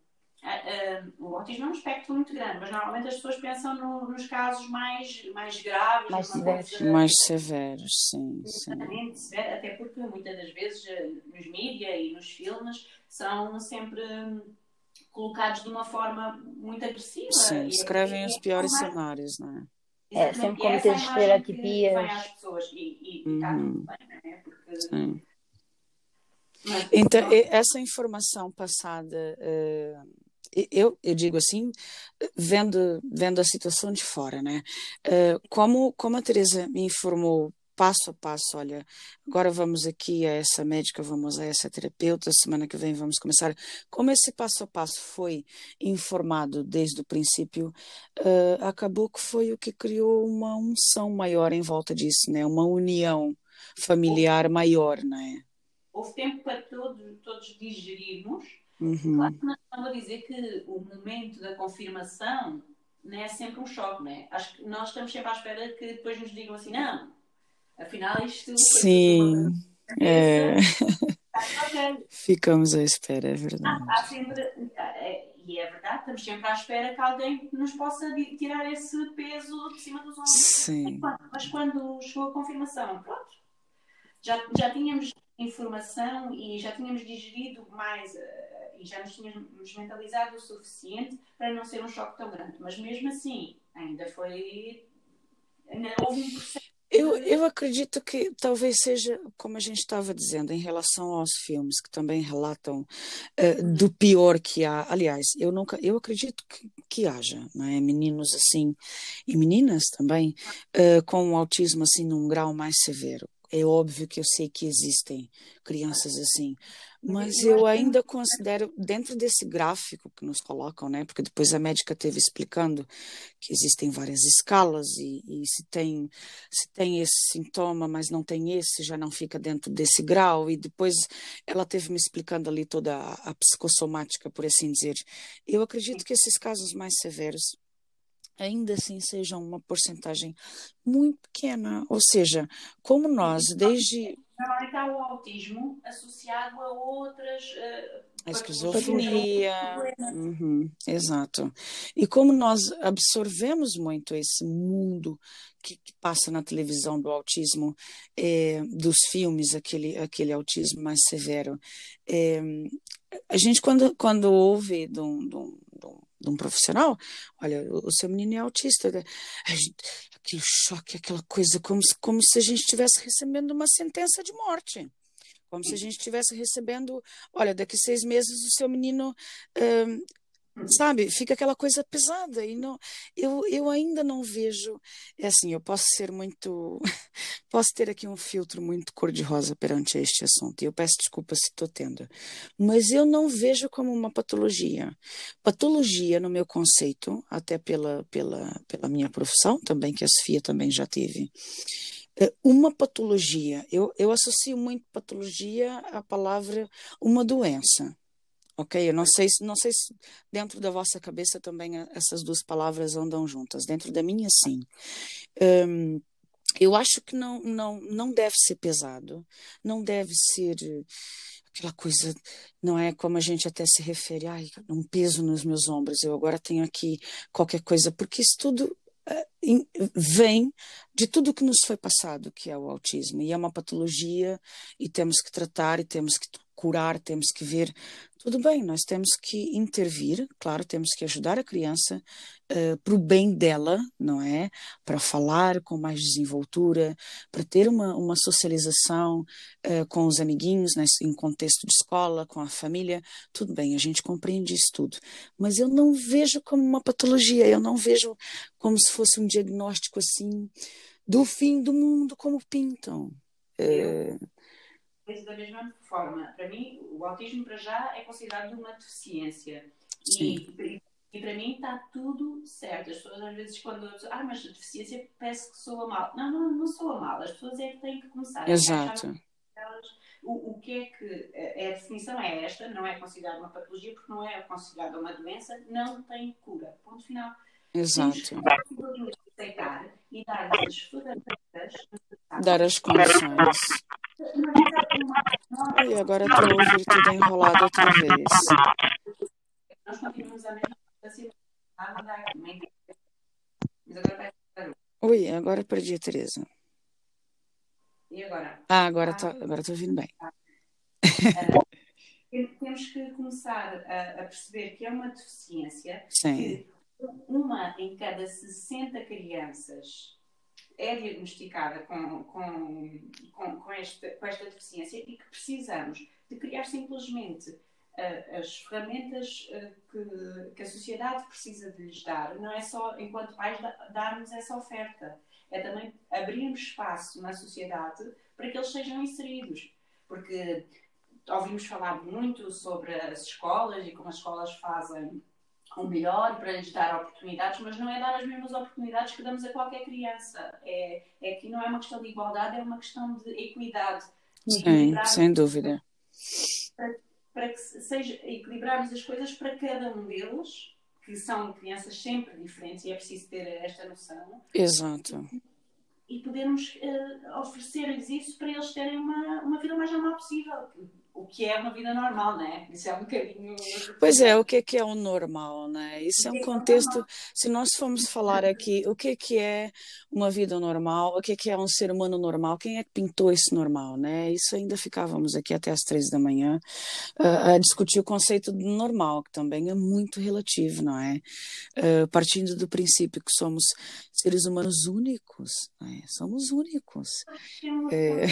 Uh, uh, o autismo é um espectro muito grande, mas normalmente as pessoas pensam no, nos casos mais, mais graves, mais severos. Coisa, mais severos, sim. Exatamente, sim. até porque muitas das vezes eh, nos mídias e nos filmes são sempre hum, colocados de uma forma muito agressiva. Sim, escrevem os piores cenários, não é? É, sempre com muitas estereotipias. às pessoas e, e, uhum. está tudo bem, não é? Porque, sim. Então, essa informação passada uh, eu, eu digo assim, vendo, vendo a situação de fora, né? Uh, como, como a Teresa me informou passo a passo, olha, agora vamos aqui a essa médica, vamos a essa terapeuta, semana que vem vamos começar. Como esse passo a passo foi informado desde o princípio, uh, acabou que foi o que criou uma unção maior em volta disso, né? Uma união familiar maior, né? Houve tempo para todos, todos digerirmos Uhum. Claro que não estava a dizer que o momento da confirmação né, é sempre um choque, né? Acho que nós estamos sempre à espera que depois nos digam assim, não, afinal isto Sim. É... Ficamos à espera, é verdade. Há, há sempre, é, e é verdade, estamos sempre à espera que alguém nos possa tirar esse peso de cima dos ombros. Sim. Mas quando chegou a confirmação, pronto, já, já tínhamos informação e já tínhamos digerido mais e já nos tínhamos mentalizado o suficiente para não ser um choque tão grande. Mas mesmo assim, ainda foi. Ainda houve um processo. Eu, eu acredito que talvez seja, como a gente estava dizendo, em relação aos filmes que também relatam uh, do pior que há. Aliás, eu nunca, eu acredito que, que haja, não é? Meninos assim e meninas também uh, com autismo assim num grau mais severo. É óbvio que eu sei que existem crianças assim, mas eu ainda considero, dentro desse gráfico que nos colocam, né? Porque depois a médica teve explicando que existem várias escalas e, e se tem se tem esse sintoma, mas não tem esse, já não fica dentro desse grau. E depois ela teve me explicando ali toda a, a psicossomática, por assim dizer. Eu acredito que esses casos mais severos ainda assim sejam uma porcentagem muito pequena. Ou seja, como nós, desde Normalmente está o autismo associado a outras. Uh, a esquizofrenia. Uhum, exato. E como nós absorvemos muito esse mundo que, que passa na televisão do autismo, é, dos filmes, aquele, aquele autismo mais severo, é, a gente, quando, quando ouve de um, de um, de um profissional, olha, o seu menino é autista, né? aquele choque, aquela coisa, como se, como se a gente estivesse recebendo uma sentença de morte. Como se a gente estivesse recebendo, olha, daqui seis meses o seu menino sabe, fica aquela coisa pesada e não, eu, eu ainda não vejo, é assim, eu posso ser muito, posso ter aqui um filtro muito cor-de-rosa perante este assunto e eu peço desculpa se estou tendo, mas eu não vejo como uma patologia. Patologia, no meu conceito, até pela, pela, pela minha profissão também, que a Sofia também já teve, é uma patologia, eu, eu associo muito patologia à palavra uma doença. Ok? Eu não sei, não sei se dentro da vossa cabeça também essas duas palavras andam juntas. Dentro da minha, sim. Um, eu acho que não, não, não deve ser pesado, não deve ser aquela coisa, não é como a gente até se refere, ai, um peso nos meus ombros, eu agora tenho aqui qualquer coisa, porque isso tudo uh, vem de tudo que nos foi passado, que é o autismo, e é uma patologia, e temos que tratar, e temos que curar, temos que ver tudo bem, nós temos que intervir, claro, temos que ajudar a criança uh, para o bem dela, não é? Para falar com mais desenvoltura, para ter uma, uma socialização uh, com os amiguinhos, né, em contexto de escola, com a família, tudo bem, a gente compreende isso tudo. Mas eu não vejo como uma patologia, eu não vejo como se fosse um diagnóstico assim do fim do mundo, como pintam. Uh, penso da mesma forma. Para mim, o autismo, para já, é considerado uma deficiência. E, e, para mim está tudo certo. As pessoas, às vezes, quando. Ah, mas a deficiência parece que soa mal. Não, não, não soa mal. As pessoas é que têm que começar Exato. a o, o que é que. É, a definição é esta: não é considerada uma patologia, porque não é considerada uma doença, não tem cura. Ponto final. Exato. Aceitar e dar as ferramentas. Dar as condições. E agora estou ouvir tudo enrolado outra vez. Nós continuamos a mesma Mas agora Ui, agora perdi a Teresa. E agora? Ah, agora estou agora ouvindo bem. Uh, temos que começar a, a, perceber que é uma deficiência Sim. que uma em cada 60 crianças é diagnosticada com, com, com, com, esta, com esta deficiência e que precisamos de criar simplesmente uh, as ferramentas uh, que, que a sociedade precisa de lhes dar. Não é só, enquanto pais, da, darmos essa oferta. É também abrirmos espaço na sociedade para que eles sejam inseridos. Porque ouvimos falar muito sobre as escolas e como as escolas fazem o melhor para lhes dar oportunidades, mas não é dar as mesmas oportunidades que damos a qualquer criança. É, é que não é uma questão de igualdade, é uma questão de equidade. Sim, sem dúvida. Para, para que seja equilibrarmos as coisas para cada um deles, que são crianças sempre diferentes e é preciso ter esta noção. Exato. E, e podermos uh, oferecer-lhes isso para eles terem uma, uma vida mais normal possível o que é uma vida normal, né? Isso é um bocadinho. Pois é, o que é que é o normal, né? Isso é um contexto. Se nós formos falar aqui o que é que é uma vida normal, o que é que é um ser humano normal, quem é que pintou esse normal, né? Isso ainda ficávamos aqui até às três da manhã uh, a discutir o conceito do normal, que também é muito relativo, não é? Uh, partindo do princípio que somos seres humanos únicos, né? somos únicos. É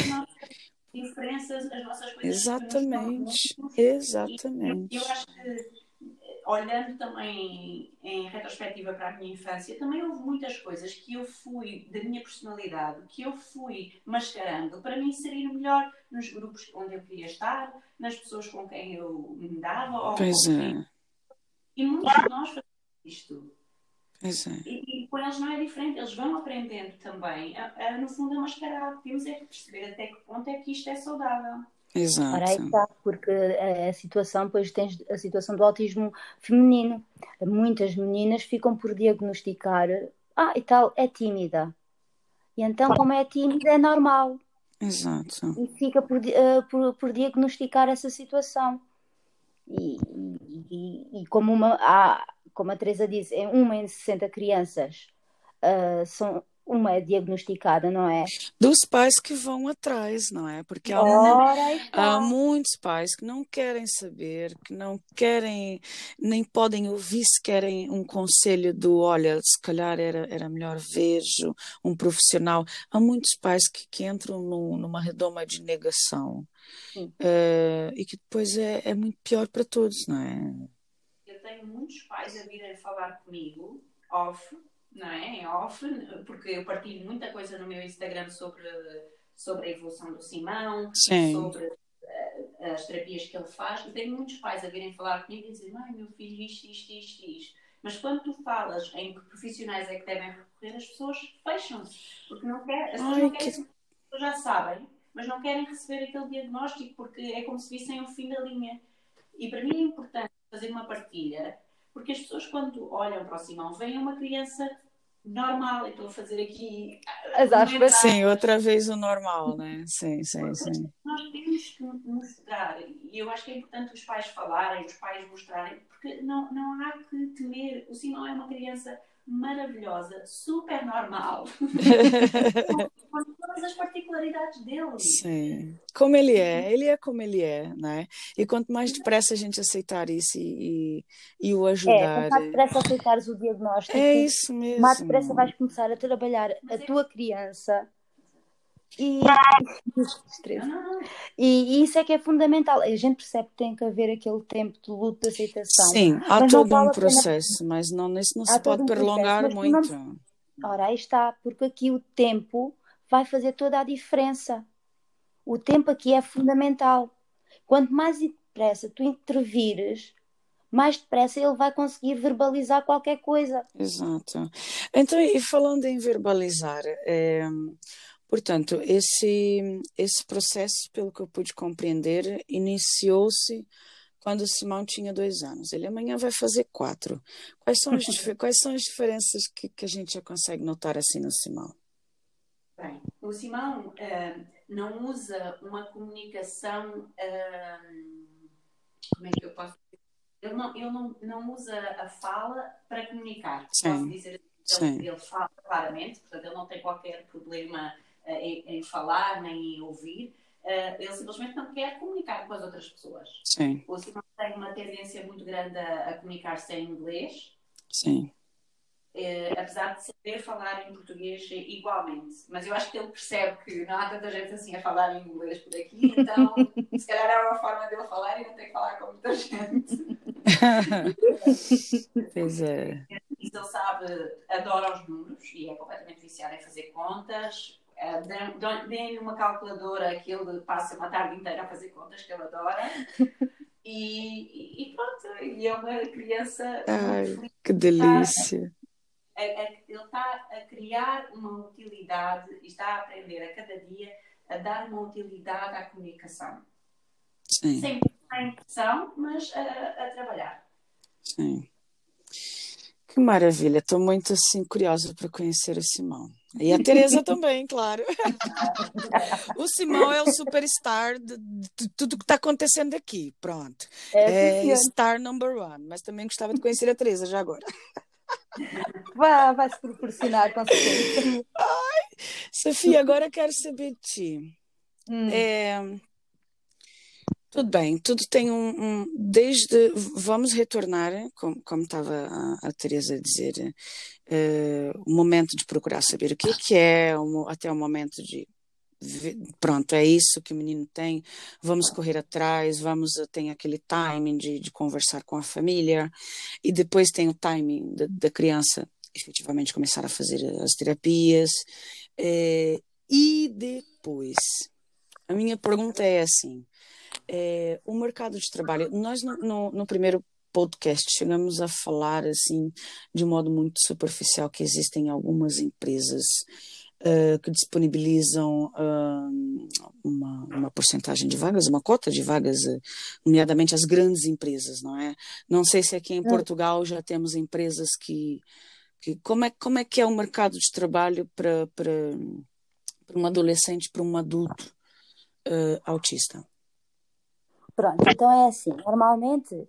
diferenças, as nossas coisas. Exatamente, exatamente. E, eu acho que, olhando também em retrospectiva para a minha infância, também houve muitas coisas que eu fui, da minha personalidade, que eu fui mascarando para me inserir melhor nos grupos onde eu queria estar, nas pessoas com quem eu me dava. Pois é. E muitos de nós fazemos isto. É. E, e com eles não é diferente, eles vão aprendendo também, a, a, no fundo, a mascarar. Temos é que perceber até que ponto é que isto é saudável. Exato. Ora, aí está, porque a situação, depois tens a situação do autismo feminino. Muitas meninas ficam por diagnosticar, ah, e tal, é tímida. E então, como é tímida, é normal. Exato. E fica por, uh, por, por, diagnosticar essa situação. E, e, e como uma, há, como a Teresa disse, é uma em 60 crianças uh, são uma é diagnosticada, não é? Dos pais que vão atrás, não é? Porque há, há, muitos pais que não querem saber, que não querem, nem podem ouvir se querem um conselho do olha, se calhar era, era melhor vejo um profissional. Há muitos pais que, que entram numa redoma de negação. Uh, e que depois é, é muito pior para todos, não é? Tenho muitos pais a virem falar comigo, off, não é? Em off, porque eu partilho muita coisa no meu Instagram sobre, sobre a evolução do Simão, Sim. sobre uh, as terapias que ele faz, e tenho muitos pais a virem falar comigo e dizer, ai meu filho, isto, isto, isto, isto. Mas quando tu falas em que profissionais é que devem recorrer, as pessoas fecham-se. Porque não quer, as pessoas não querem, que... as pessoas já sabem, mas não querem receber aquele diagnóstico porque é como se vissem o fim da linha. E para mim é importante fazer uma partilha, porque as pessoas, quando olham para o Simão, veem uma criança normal, eu estou a fazer aqui as aspas. Sim, outra vez o normal, né? Sim, sim, sim. Nós temos que mostrar, e eu acho que é importante os pais falarem, os pais mostrarem, porque não, não há que temer. O Simão é uma criança maravilhosa, super normal, com todas as particularidades dele. Sim, como ele é, ele é como ele é, né? E quanto mais depressa a gente aceitar isso e, e, e o ajudar. É, quanto mais depressa aceitares o diagnóstico, é isso mesmo. mais depressa vais começar a trabalhar a tua criança e... e, isso é que é fundamental. A gente percebe que tem que haver aquele tempo de luto de aceitação. Sim, há todo um processo, pena... mas não, isso não se pode um prolongar processo, muito. Não... Ora, aí está, porque aqui o tempo vai fazer toda a diferença. O tempo aqui é fundamental. Quanto mais depressa tu intervires, mais depressa ele vai conseguir verbalizar qualquer coisa. Exato. Então, e falando em verbalizar, é, Portanto, esse, esse processo, pelo que eu pude compreender, iniciou-se quando o Simão tinha dois anos. Ele amanhã vai fazer quatro. Quais são as, quais são as diferenças que, que a gente já consegue notar assim no Simão? Bem, o Simão uh, não usa uma comunicação. Uh, como é que eu posso dizer? Ele não, ele não, não usa a fala para comunicar. Sim. Posso dizer assim, ele, ele fala claramente, portanto, ele não tem qualquer problema em, em falar nem em ouvir, Uh, ele simplesmente não quer comunicar com as outras pessoas. Sim. O Simão tem uma tendência muito grande a, a comunicar-se em inglês. Sim. Uh, apesar de saber falar em português igualmente. Mas eu acho que ele percebe que não há tanta gente assim a falar em inglês por aqui, então se calhar é uma forma dele falar e não tem que falar com muita gente. pois é. Ele sabe, adora os números e é completamente viciado em fazer contas Uh, Deem-lhe uma calculadora que ele passa uma tarde inteira a fazer contas, que ele adora. E, e pronto, e é uma criança. Ai, que delícia! A, a, ele está a criar uma utilidade e está a aprender a cada dia a dar uma utilidade à comunicação. Sim. Sem, sem pressão, mas a, a trabalhar. Sim. Que maravilha, estou muito assim curiosa para conhecer o Simão. E a Tereza também, claro. o Simão é o superstar de, de tudo que está acontecendo aqui. Pronto. É, é star number one. Mas também gostava de conhecer a Tereza já agora. Vai, vai se proporcionar, com certeza. Ai, Sofia, agora quero saber de ti. Hum. É, tudo bem, tudo tem um, um, desde vamos retornar, como, como estava a, a Teresa a dizer, uh, o momento de procurar saber o que, que é, um, até o momento de pronto, é isso que o menino tem, vamos correr atrás, vamos tem aquele timing de, de conversar com a família, e depois tem o timing da, da criança efetivamente começar a fazer as terapias, é, e depois, a minha pergunta é assim, é, o mercado de trabalho, nós no, no, no, primeiro podcast chegamos a falar assim de um modo muito superficial que existem algumas empresas uh, que disponibilizam uh, uma, uma porcentagem de vagas, uma cota de vagas, uh, nomeadamente as grandes empresas, não é? Não sei se aqui em é. Portugal já temos empresas que, que como é como é que é o mercado de trabalho para para um adolescente, para um adulto autista? Pronto, então é assim, normalmente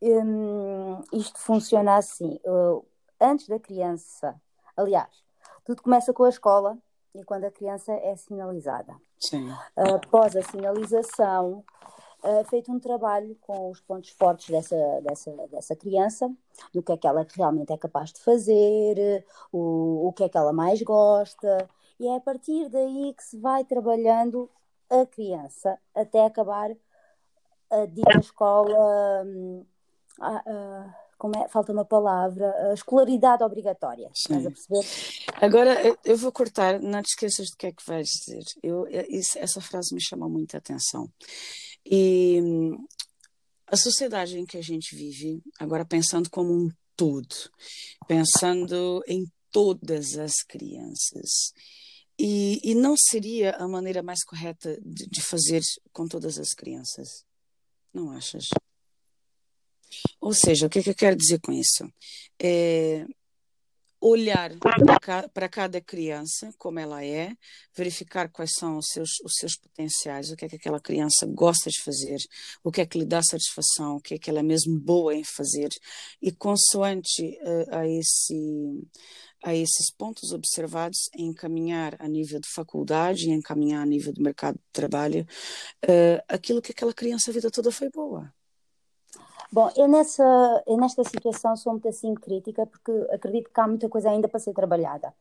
hum, isto funciona assim. Uh, antes da criança, aliás, tudo começa com a escola e quando a criança é sinalizada. Sim. Após a sinalização, é feito um trabalho com os pontos fortes dessa, dessa, dessa criança, do que é que ela realmente é capaz de fazer, o, o que é que ela mais gosta, e é a partir daí que se vai trabalhando a criança até acabar a dita escola. Hum, como é? Falta uma palavra, a escolaridade obrigatória. Estás a perceber? Agora, eu vou cortar, não te esqueças do que é que vais dizer. Eu, isso, essa frase me chama muita atenção. E hum, a sociedade em que a gente vive, agora pensando como um todo, pensando em todas as crianças, e, e não seria a maneira mais correta de, de fazer com todas as crianças? Não achas? Ou seja, o que, é que eu quero dizer com isso? É, olhar para cada criança, como ela é, verificar quais são os seus, os seus potenciais, o que é que aquela criança gosta de fazer, o que é que lhe dá satisfação, o que é que ela é mesmo boa em fazer, e consoante uh, a, esse, a esses pontos observados, encaminhar a nível de faculdade, encaminhar a nível do mercado de trabalho, uh, aquilo que aquela criança a vida toda foi boa. Bom, eu, nessa, eu nesta situação sou muito assim crítica porque acredito que há muita coisa ainda para ser trabalhada.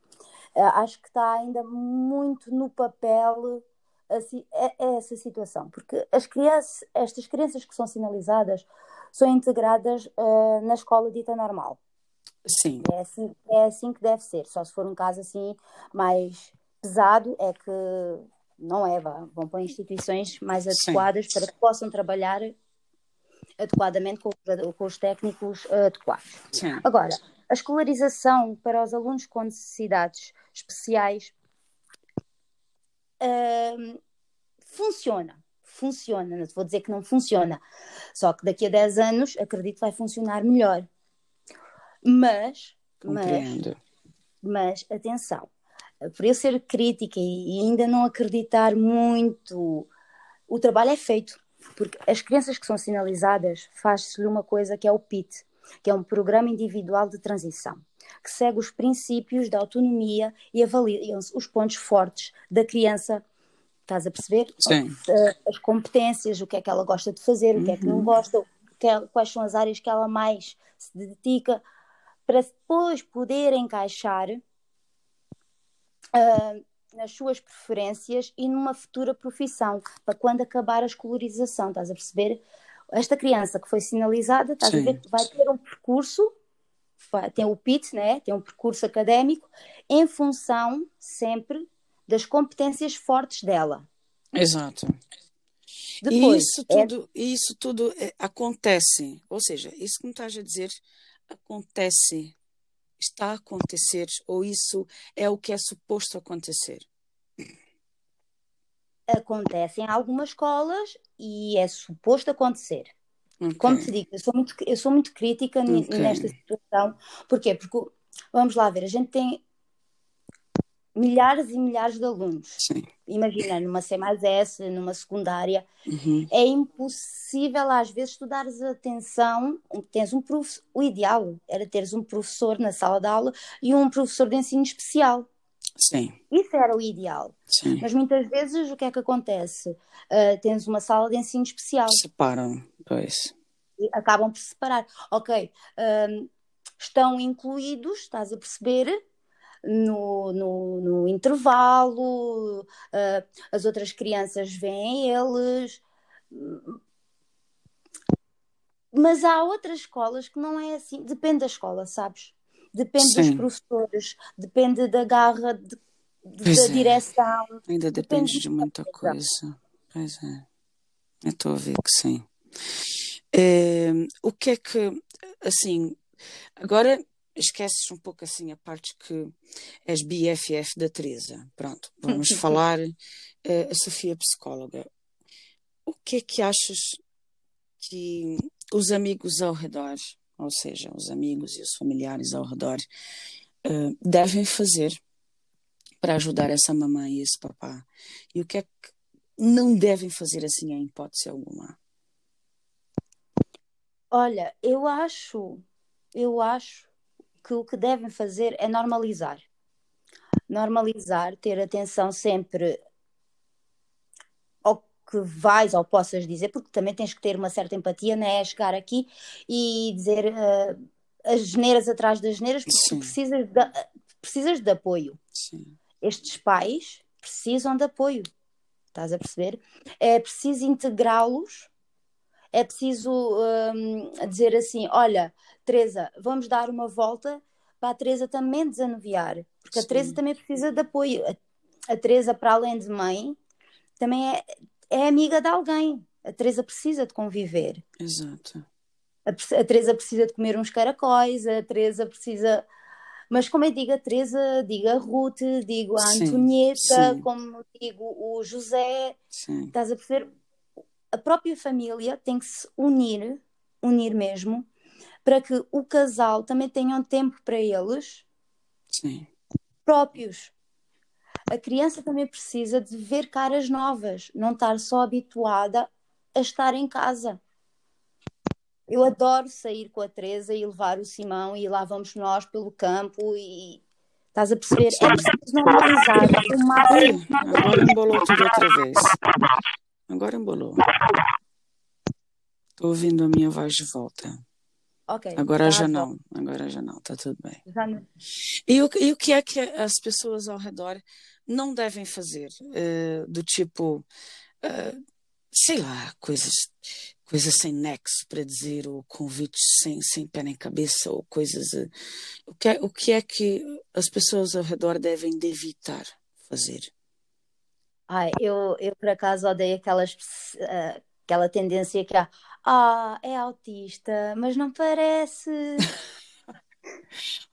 Uh, acho que está ainda muito no papel assim, é, é essa situação, porque as crianças, estas crianças que são sinalizadas são integradas uh, na escola dita normal. Sim. É assim, é assim que deve ser, só se for um caso assim mais pesado, é que não é, vão para instituições mais adequadas Sim. para que possam trabalhar adequadamente com, com os técnicos adequados. Sim. Agora, a escolarização para os alunos com necessidades especiais uh, funciona. Funciona, não vou dizer que não funciona, só que daqui a 10 anos acredito que vai funcionar melhor. Mas, mas, mas atenção, por eu ser crítica e ainda não acreditar muito, o trabalho é feito. Porque as crianças que são sinalizadas faz-se-lhe uma coisa que é o PIT, que é um programa individual de transição, que segue os princípios da autonomia e avalia os pontos fortes da criança. Estás a perceber? Sim. As competências, o que é que ela gosta de fazer, o que é que não uhum. gosta, quais são as áreas que ela mais se dedica, para depois poder encaixar uh, nas suas preferências e numa futura profissão, para quando acabar a escolarização, estás a perceber? Esta criança que foi sinalizada, estás Sim. a ver, vai ter um percurso, vai, tem o PIT, né? tem um percurso académico, em função sempre das competências fortes dela. Exato. Depois, e isso é tudo, é... isso tudo é, acontece, ou seja, isso que me estás a dizer acontece está a acontecer ou isso é o que é suposto acontecer? Acontece em algumas escolas e é suposto acontecer. Okay. Como te digo, eu sou muito, eu sou muito crítica okay. nesta situação. Porquê? Porque, vamos lá ver, a gente tem milhares e milhares de alunos. Sim. Imagina, numa C mais S, numa secundária, uhum. é impossível às vezes tu dares atenção, tens um professor, o ideal era teres um professor na sala de aula e um professor de ensino especial. Sim. Isso era o ideal. Sim. Mas muitas vezes o que é que acontece? Uh, tens uma sala de ensino especial. Separam, pois. E acabam por separar. Ok, uh, estão incluídos, estás a perceber, no, no, no intervalo, uh, as outras crianças veem eles. Mas há outras escolas que não é assim, depende da escola, sabes? Depende Sim. dos professores, depende da garra de, da é. direção. Ainda depende, depende de muita coisa. coisa. Pois é. Eu estou a ver que sim. É, o que é que, assim, agora esqueces um pouco assim a parte que és BFF da Teresa. Pronto, vamos falar. Uh, a Sofia, psicóloga. O que é que achas que os amigos ao redor, ou seja, os amigos e os familiares ao redor, uh, devem fazer para ajudar essa mamãe e esse papá? E o que é que não devem fazer assim em hipótese alguma? Olha, eu acho, eu acho que o que devem fazer é normalizar. Normalizar, ter atenção sempre ao que vais ou possas dizer, porque também tens que ter uma certa empatia, não é? Chegar aqui e dizer uh, as geneiras atrás das geneiras, porque precisas de, precisas de apoio. Sim. Estes pais precisam de apoio, estás a perceber? É preciso integrá-los é preciso um, dizer assim: olha, Teresa, vamos dar uma volta para a Teresa também desanuviar, porque Sim. a Teresa também precisa de apoio. A, a Teresa, para além de mãe, também é, é amiga de alguém. A Teresa precisa de conviver. Exato. A, a Teresa precisa de comer uns caracóis, a Teresa precisa. Mas como eu digo a Teresa, digo a Ruth, digo a Antonieta, sim. como digo o José, sim. estás a perceber? A própria família tem que se unir, unir mesmo, para que o casal também tenha um tempo para eles, Sim. próprios. A criança também precisa de ver caras novas, não estar só habituada a estar em casa. Eu adoro sair com a Teresa e levar o Simão e lá vamos nós pelo campo e estás a perceber? É preciso normalizar o máximo. Agora embolou tudo outra vez. Agora embolou. Estou ouvindo a minha voz de volta. Ok. Agora tá já não. Agora já não. Tá tudo bem. Já não- E o, e o que é que as pessoas ao redor não devem fazer? Eh, do tipo, eh, sei lá, coisas, coisas sem nexo para dizer, ou convites sem, sem pé nem cabeça, ou coisas. eh, o, que é, o que é que as pessoas ao redor devem de evitar fazer? Ai, eu, eu por acaso odeio aquelas, eh, aquela tendência que há. Ah, é autista, mas não parece.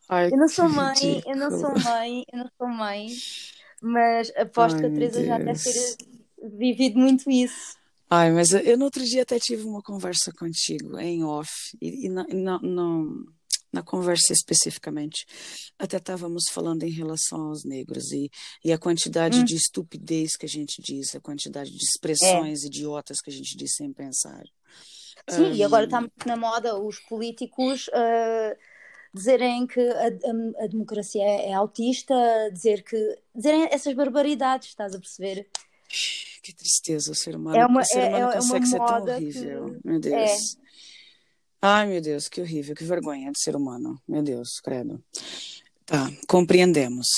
Ai, Eu não sou que mãe, eu não sou ridículo. mãe, eu não sou mãe, mas aposto que Ai, a meu Teresa já deve ter vivido muito isso. Ai, mas eu, no outro dia até tive uma conversa contigo em off, e, e na, na, na, na conversa especificamente, até estávamos falando em relação aos negros e, e a quantidade Hum. de estupidez que a gente diz, a quantidade de É. expressões idiotas que a gente diz sem pensar. Sim, e agora está muito na moda os políticos ah, dizerem que a, a- a democracia é, é autista, dizer que dizerem essas barbaridades, estás a perceber? que tristeza, o ser humano, É uma, o ser é, humano é uma consegue ser tão horrível. que Meu é. Deus. Ai, meu Deus, que horrível, que vergonha de ser humano. Meu Deus, credo. Tá, compreendemos.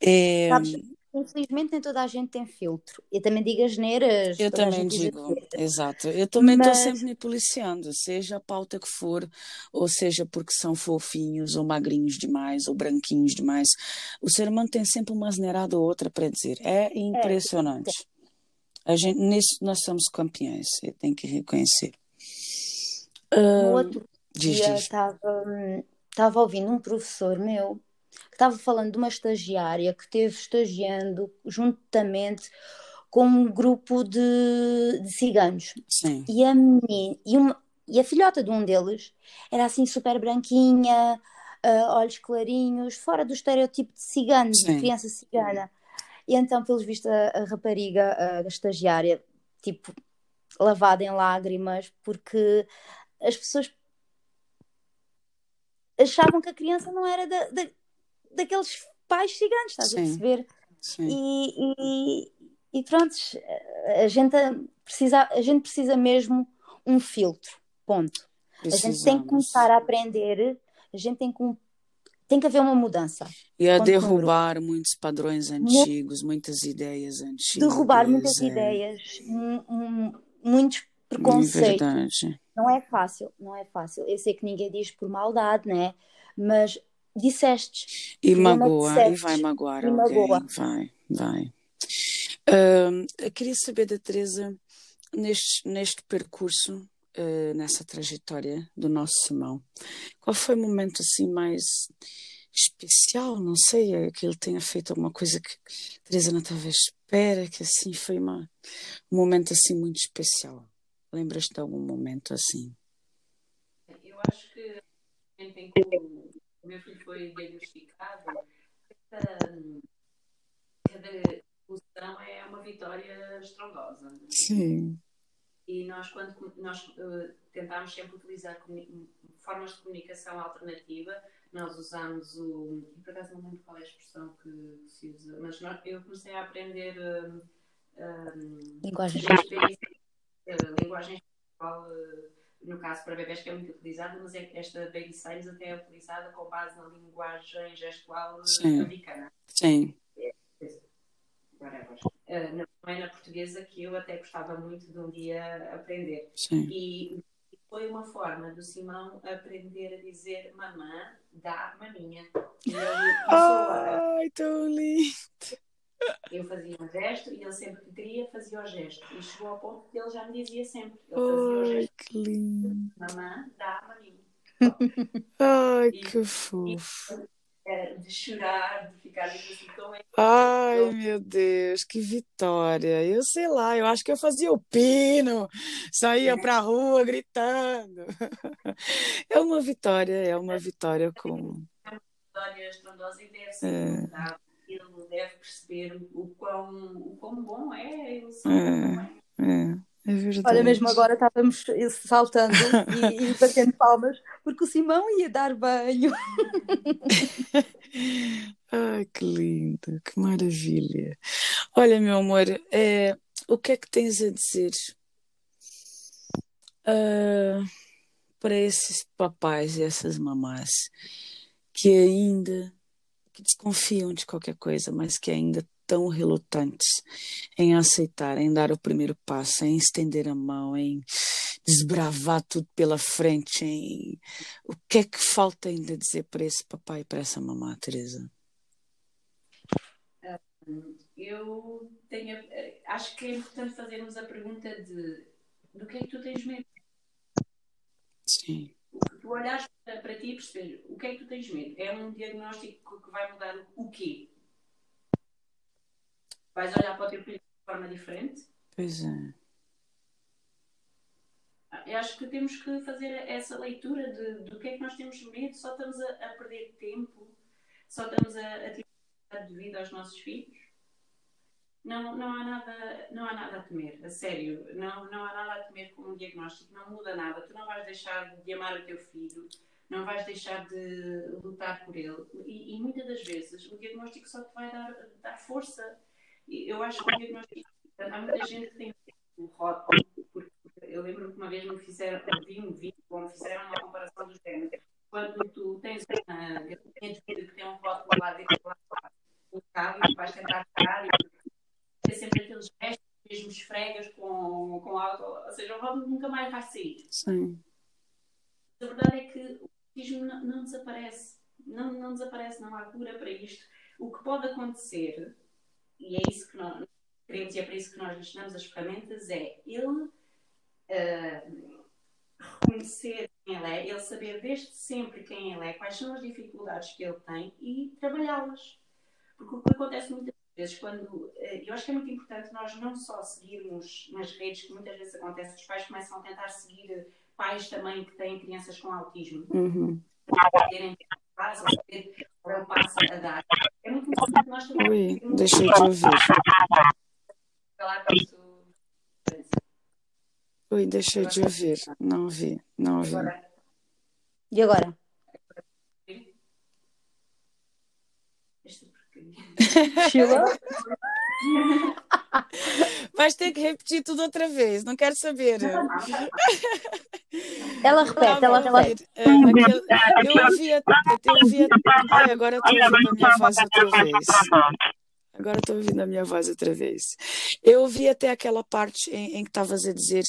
É, Sabes, infelizmente nem toda a gente tem filtro. Eu também digo as neiras, Eu também digo, exato. Eu também estou Mas sempre me policiando, seja a pauta que for, ou seja porque são fofinhos, ou magrinhos demais, ou branquinhos demais. O ser humano tem sempre uma asneirada ou outra para dizer. É é, impressionante. A gente, nisso nós somos campeões, tenho que reconhecer. No outro diz, dia estava estava ouvindo um professor meu que estava falando de uma estagiária que esteve estagiando juntamente com um grupo de, de ciganos. Sim, E a menina, e, uma, e a filhota de um deles era assim super branquinha, ah, olhos clarinhos, fora do estereotipo de cigano, de sim, criança cigana. E então, pelos vistos, a, a rapariga, a estagiária, tipo, lavada em lágrimas, porque as pessoas achavam que a criança não era da, da- daqueles pais ciganos, estás a sim, perceber? sim. E, e, e pronto, a gente precisa, a gente precisa mesmo um filtro, ponto. A gente tem que Precisamos. começar a aprender, a gente tem que, tem que haver uma mudança, E a número derrubar muitos padrões antigos, muitas ideias Derrubar muitas antigas, é, ideias, mu- mu- muitos preconceitos. verdade. Não é fácil, não é fácil. Eu sei que ninguém diz por maldade, né? Mas dissestes, E magoa, e vai dissestes magoar e alguém, magoa. vai, vai. Ahn, eu queria saber da Teresa, neste, neste percurso, eh, nessa trajetória do nosso Simão, qual foi o momento assim mais especial? Não sei, é que ele tenha feito alguma coisa que Teresa não estava à espera, que assim foi uma, um momento assim muito especial. Lembras-te de algum momento assim? Eu acho que no momento em que o meu filho foi diagnosticado, cada, cada evolução é uma vitória estrondosa. Sim, E nós, quando nós eh, tentámos sempre utilizar formas de comunicação alternativa, nós usamos o. e Por acaso não lembro qual é a expressão que se usa, mas nós- eu comecei a aprender eh, eh, Linguagem desde eh, linguagem gestual, no caso para bebés, que é muito utilizada, mas é que esta Baby Signs até é utilizada com base na linguagem gestual sim, americana. sim, Whatever. Eh, não é na portuguesa que eu até gostava muito de um dia aprender. sim. E foi uma forma do Simão aprender a dizer mamã, dá maminha. A. Ai, tão lindo. Eu fazia um gesto e ele sempre que queria fazia o gesto. E chegou ao ponto que ele já me dizia sempre. Ele fazia o Ai, gesto, que lindo. mamã, dá maminha. Ai, E, que e fofo. era de chorar, de ficar assim é. Ai, Eu, meu Deus, que vitória. Eu sei lá, eu acho que eu fazia o pino, saía pra rua gritando. É uma vitória, é uma vitória com. vitória estrondosa e deve ser é. Ele deve perceber o quão, o quão bom é ele é. é. É verdade. Olha, mesmo agora estávamos saltando e, e batendo palmas porque o Simão ia dar banho. Ai, que lindo, que maravilha. Olha, meu amor, é, o que é que tens a dizer uh, para esses papais e essas mamás que ainda que desconfiam de qualquer coisa, mas que ainda tão relutantes em aceitar, em dar o primeiro passo, em estender a mão, em desbravar tudo pela frente, em o que é que falta ainda dizer para esse papai e para essa mamã, Teresa? Eu tenho, acho que é importante fazermos a pergunta de do que é que tu tens medo? Sim. Tu olhares para, para ti e perceber o que é que tu tens medo? É um diagnóstico que vai mudar o quê? Vais olhar para o teu filho de forma diferente? Pois é. Eu acho que temos que fazer essa leitura de, do que é que nós temos medo, só estamos a, a perder tempo, só estamos a, a tirar de vida aos nossos filhos. Não, não, há nada, não há nada a temer, a sério. Não, não há nada a temer com um diagnóstico, não muda nada. Tu não vais deixar de amar o teu filho, não vais deixar de lutar por ele. E, e muitas das vezes o diagnóstico só te vai dar, dar força eu acho que o diagnóstico. Há muita gente que tem o rótulo, porque eu lembro que uma vez me fizeram, vi um vídeo me fizeram uma comparação dos géneros. Quando tu tens uma de vidro que tem um rótulo lá dentro, lá colocado, e vais tentar tirar, e tem sempre aqueles gestos, mesmo esfregas com, com álcool, ou seja, o rótulo nunca mais vai sair. Sim. A verdade é que autismo não, não desaparece. Não, não desaparece, não há cura para isto. O que pode acontecer e é isso que nós queremos e é para isso que nós lhe ensinamos as ferramentas, é ele uh, reconhecer quem ele é, ele saber desde sempre quem ele é, quais são as dificuldades que ele tem e trabalhá-las. Porque o que acontece muitas vezes quando. Uh, eu acho que é muito importante nós não só seguirmos nas redes, que muitas vezes acontece, os pais começam a tentar seguir pais também que têm crianças com autismo. Uhum. Para terem passo, saber qual é o passo a dar. É muito importante nós também. Oi, deixei de ouvir. Oi, deixei de ouvir. Não ouvi, não ouvi. E agora? Sheila? Vais ter que repetir tudo outra vez, não quero saber. Ela repete, ela repete. Aquele, eu ouvia, eu ouvia, agora estou ouvindo a minha voz outra vez. Agora estou ouvindo a minha voz outra vez. Eu ouvi até aquela parte em, em que estavas a dizer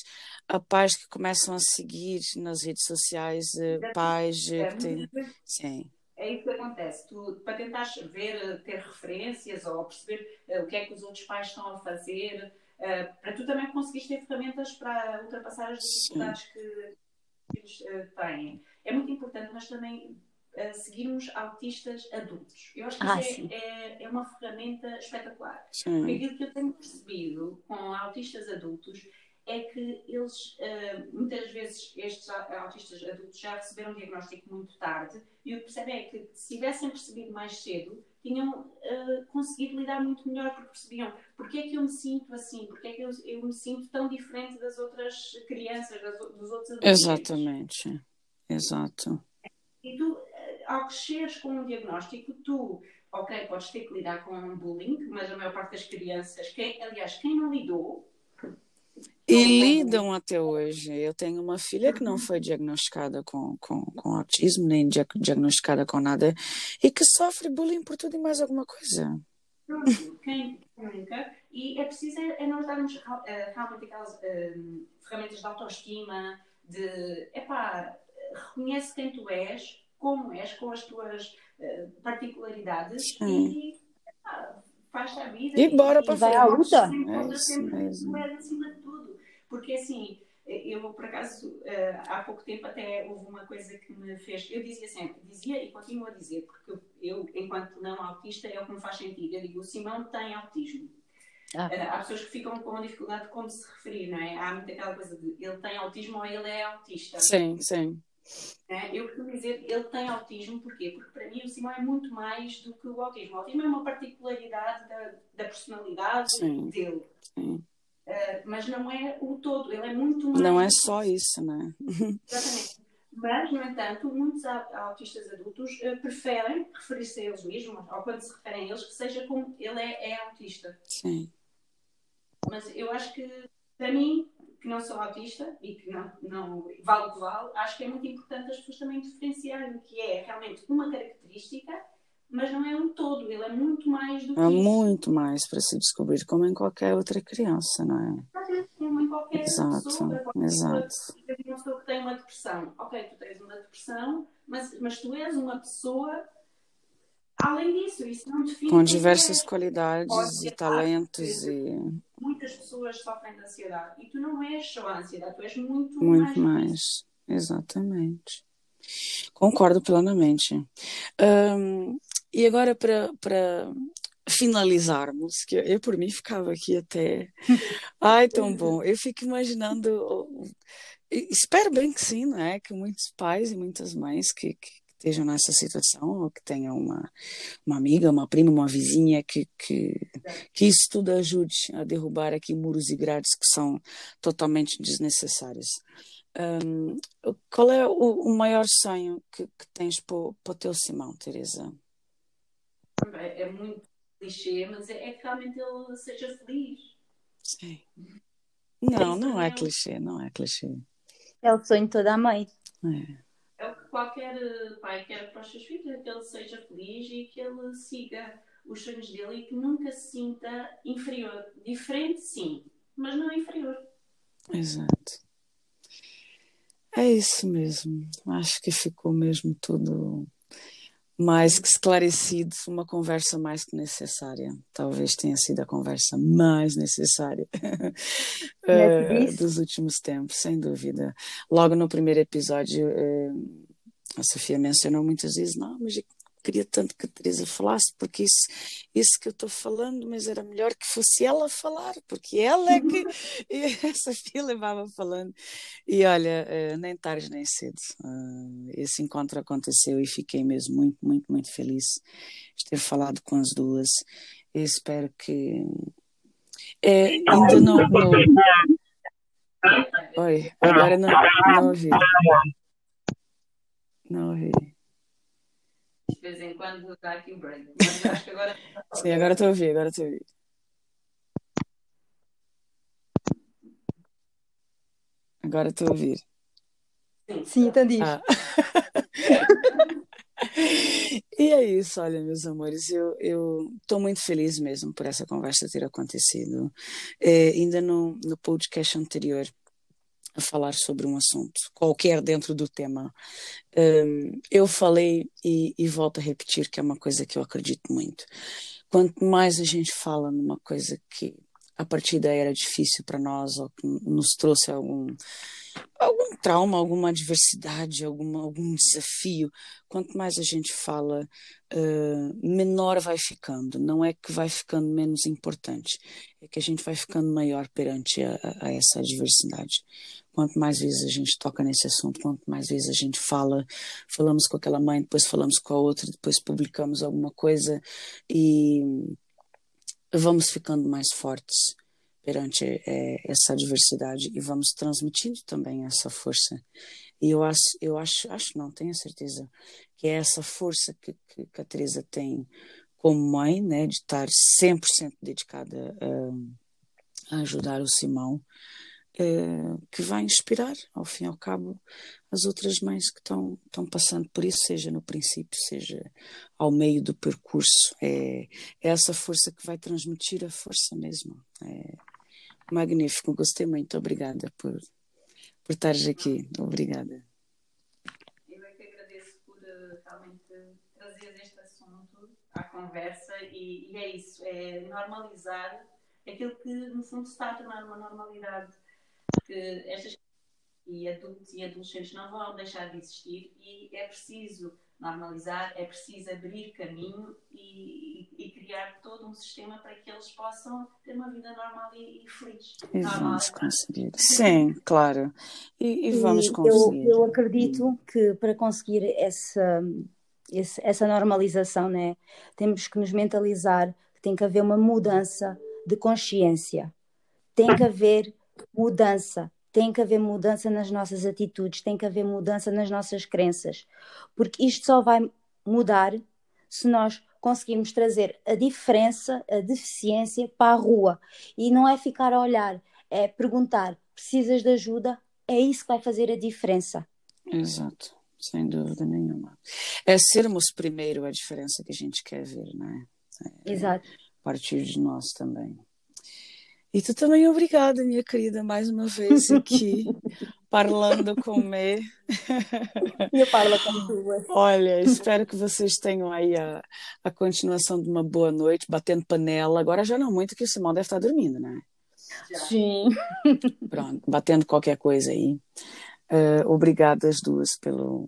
a pais que começam a seguir nas redes sociais, uh, pais uh, que têm. Sim é isso que acontece. Tu, para tentar ver, ter referências ou perceber uh, o que é que os outros pais estão a fazer, uh, para tu também conseguires ter ferramentas para ultrapassar as dificuldades Sim. que eles uh, têm. É muito importante nós também seguirmos autistas adultos. Eu acho que ah, isso é, é, é, uma ferramenta espetacular. Sim. Porque aquilo que eu tenho percebido com autistas adultos é que eles, muitas vezes, estes autistas adultos já receberam um diagnóstico muito tarde e o que percebem é que se tivessem percebido mais cedo, tinham uh, conseguido lidar muito melhor, porque percebiam porque é que eu me sinto assim, porque é que eu, eu me sinto tão diferente das outras crianças, das, dos outros adultos. Exatamente, exato. E tu, eh, ao cresceres com um diagnóstico, tu, ok, podes ter que lidar com um bullying, mas a maior parte das crianças, quem, aliás, quem não lidou, e lidam até hoje. Eu tenho uma filha que não foi diagnosticada com, com, com autismo, nem diagnosticada com nada, e que sofre bullying por tudo e mais alguma coisa. Quem nunca? E é preciso é, é nós darmos uh, realmente aquelas uh, ferramentas de autoestima, de, epá, reconhece quem tu és, como és, com as tuas uh, particularidades Sim. e epá, faz a vida. E, e bora para vai à luta. É isso mesmo. acima de tudo. Porque assim, eu por acaso eh, há pouco tempo até houve uma coisa que me fez. Eu dizia sempre, dizia e continuo a dizer, porque eu, enquanto não autista, é o que me faz sentido. Eu digo, o Simão tem autismo. Ah. Uh, há pessoas que ficam com dificuldade de como se referir, não é? Há muito aquela coisa de ele tem autismo ou ele é autista. Sim, sim. É, eu costumo dizer, ele tem autismo, porquê? Porque para mim o Simão é muito mais do que o autismo. O autismo é uma particularidade da, da personalidade Sim. dele. Sim. Uh, mas não é o todo, ele é muito mais. Não é só isso, né? Exatamente. Mas, no entanto, muitos autistas adultos uh, preferem referir-se a eles mesmos, ou quando se referem a eles, que seja como ele é, é autista. Sim. Mas eu acho que, para mim, que não sou autista e que não, não vale o que vale, acho que é muito importante as pessoas também diferenciarem o que é realmente uma característica, mas não é um todo, ele é muito mais do que. É isso. muito mais para se descobrir, como em qualquer outra criança, não é? Como em qualquer exato, pessoa. Exato. Uma pessoa que tem uma depressão. Ok, tu tens uma depressão, mas, mas tu és uma pessoa além disso, isso não define. Com diversas é. qualidades e talentos e muitas pessoas sofrem de ansiedade e tu não és só a ansiedade, tu és muito, muito mais. mais. Exatamente. Concordo plenamente. Um, e agora, para finalizarmos, que eu por mim ficava aqui até. Ai, tão bom. Eu fico imaginando. Espero bem que sim, né? Que muitos pais e muitas mães que, que estejam nessa situação, ou que tenham uma, uma amiga, uma prima, uma vizinha, que, que, que isso tudo ajude a derrubar aqui muros e grades que são totalmente desnecessários. Um, qual é o, o, maior sonho que, que tens para o teu Simão, Teresa? É, é muito clichê, mas é, é, que realmente ele seja feliz. Sim. Não, não é clichê, não é clichê. É o sonho de toda a mãe. É é o que qualquer eh, pai quer para os seus filhos, é que ele seja feliz e que ele siga os sonhos dele e que nunca se sinta inferior. Diferente, sim, mas não inferior. Exato. É isso mesmo. Acho que ficou mesmo tudo mais que esclarecido, uma conversa mais que necessária. Talvez tenha sido a conversa mais necessária uh, dos últimos tempos, sem dúvida. Logo no primeiro episódio, uh, a Sofia mencionou muitas vezes, não, mas queria tanto que a Teresa falasse, porque isso, isso que eu estou falando, mas era melhor que fosse ela falar, porque ela é que essa filha levava falando. E olha, eh, nem tarde nem cedo, eh, esse encontro aconteceu e fiquei mesmo muito, muito, muito feliz de ter falado com as duas. Eu espero que. É, ainda não. não... Oi, agora não, não ouvi. Não ouvi de vez em quando dá aqui um break. Mas acho que agora. Sim, agora estou a ouvir, agora estou a ouvir. Agora estou a ouvir. Sim, então diz. Ah. e é isso, olha, meus amores, eu estou muito feliz mesmo por essa conversa ter acontecido. É, ainda no, no podcast anterior, a falar sobre um assunto qualquer dentro do tema. Um, eu falei e, e, volto a repetir que é uma coisa que eu acredito muito. Quanto mais a gente fala numa coisa que a partida era difícil para nós ou que nos trouxe algum algum trauma, alguma adversidade, alguma, algum desafio, quanto mais a gente fala, uh, menor vai ficando. Não é que vai ficando menos importante, é que a gente vai ficando maior perante a, a essa adversidade. Quanto mais vezes a gente toca nesse assunto, quanto mais vezes a gente fala, falamos com aquela mãe, depois falamos com a outra, depois publicamos alguma coisa e vamos ficando mais fortes perante é, essa adversidade e vamos transmitindo também essa força. E eu acho, eu acho, acho não, tenho certeza que é essa força que, que, que a Teresa tem como mãe, né, de estar 100% dedicada a, a ajudar o Simão, é, que vai inspirar, ao fim e ao cabo, as outras mães que estão, passando por isso, seja no princípio, seja ao meio do percurso. É, é essa força que vai transmitir a força mesmo. É magnífico, gostei muito. Obrigada por, por estares aqui. Obrigada. Eu é que agradeço por uh, realmente trazer este assunto à conversa e, e é isso, é normalizar aquilo que no fundo se está a tornar uma normalidade que estas e adultos e adolescentes não vão deixar de existir e é preciso normalizar, é preciso abrir caminho e, e, criar todo um sistema para que eles possam ter uma vida normal e, e feliz. E normal, vamos conseguir. Sim, claro. E, e vamos e conseguir. Eu, eu acredito que para conseguir essa, essa normalização, né, temos que nos mentalizar que tem que haver uma mudança de consciência. Tem que haver mudança tem que haver mudança nas nossas atitudes, tem que haver mudança nas nossas crenças, porque isto só vai mudar se nós conseguirmos trazer a diferença, a deficiência para a rua. E não é ficar a olhar, é perguntar: precisas de ajuda? É isso que vai fazer a diferença. Exato, sem dúvida nenhuma. É sermos primeiro a diferença que a gente quer ver, né? É, Exato. A partir de nós também. E tu também obrigada, minha querida, mais uma vez aqui, falando com me. Eu falo com tu. Olha, espero que vocês tenham aí a, a continuação de uma boa noite, batendo panela. Agora já não muito, que o Simão deve estar dormindo, né? Sim. Pronto, batendo qualquer coisa aí. Uh, obrigada as duas pelo,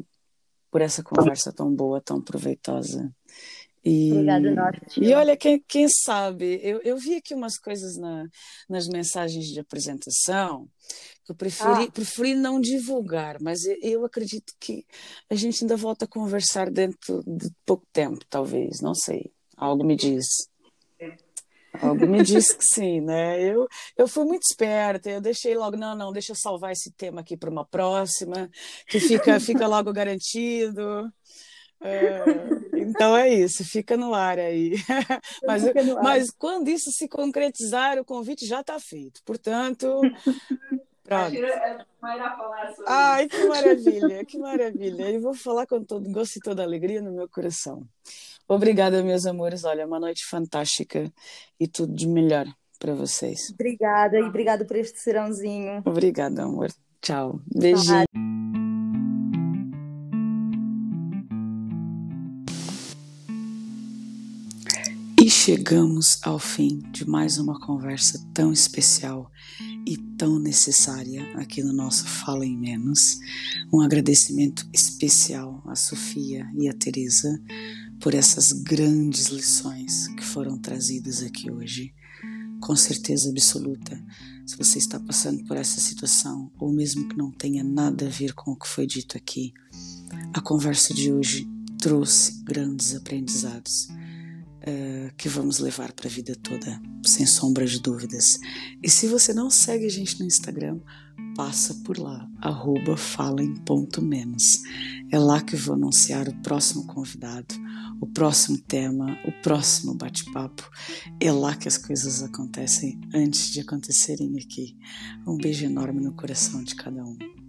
por essa conversa tão boa, tão proveitosa. E, Obrigada, E olha, quem, quem sabe, eu, eu vi aqui umas coisas na, nas mensagens de apresentação que eu preferi, ah. preferi não divulgar, mas eu, eu acredito que a gente ainda volta a conversar dentro de pouco tempo, talvez, não sei. Algo me diz. Algo me diz que sim, né? Eu, eu fui muito esperta, eu deixei logo, não, não, deixa eu salvar esse tema aqui para uma próxima, que fica, fica logo garantido. É, então é isso, fica no ar aí. Mas, ar. mas quando isso se concretizar, o convite já está feito. Portanto, pronto. Ai, que maravilha, que maravilha. E vou falar com todo gosto e toda alegria no meu coração. Obrigada, meus amores. Olha, uma noite fantástica e tudo de melhor para vocês. Obrigada e obrigada por este serãozinho. Obrigada, amor. Tchau. Beijinho. E chegamos ao fim de mais uma conversa tão especial e tão necessária aqui no nosso Fala em Menos. Um agradecimento especial à Sofia e à Teresa por essas grandes lições que foram trazidas aqui hoje. Com certeza absoluta, se você está passando por essa situação, ou mesmo que não tenha nada a ver com o que foi dito aqui, a conversa de hoje trouxe grandes aprendizados uh, que vamos levar para a vida toda, sem sombra de dúvidas. E se você não segue a gente no Instagram, passa por lá, arroba falem.menos. É lá que eu vou anunciar o próximo convidado, o próximo tema, o próximo bate-papo. É lá que as coisas acontecem antes de acontecerem aqui. Um beijo enorme no coração de cada um.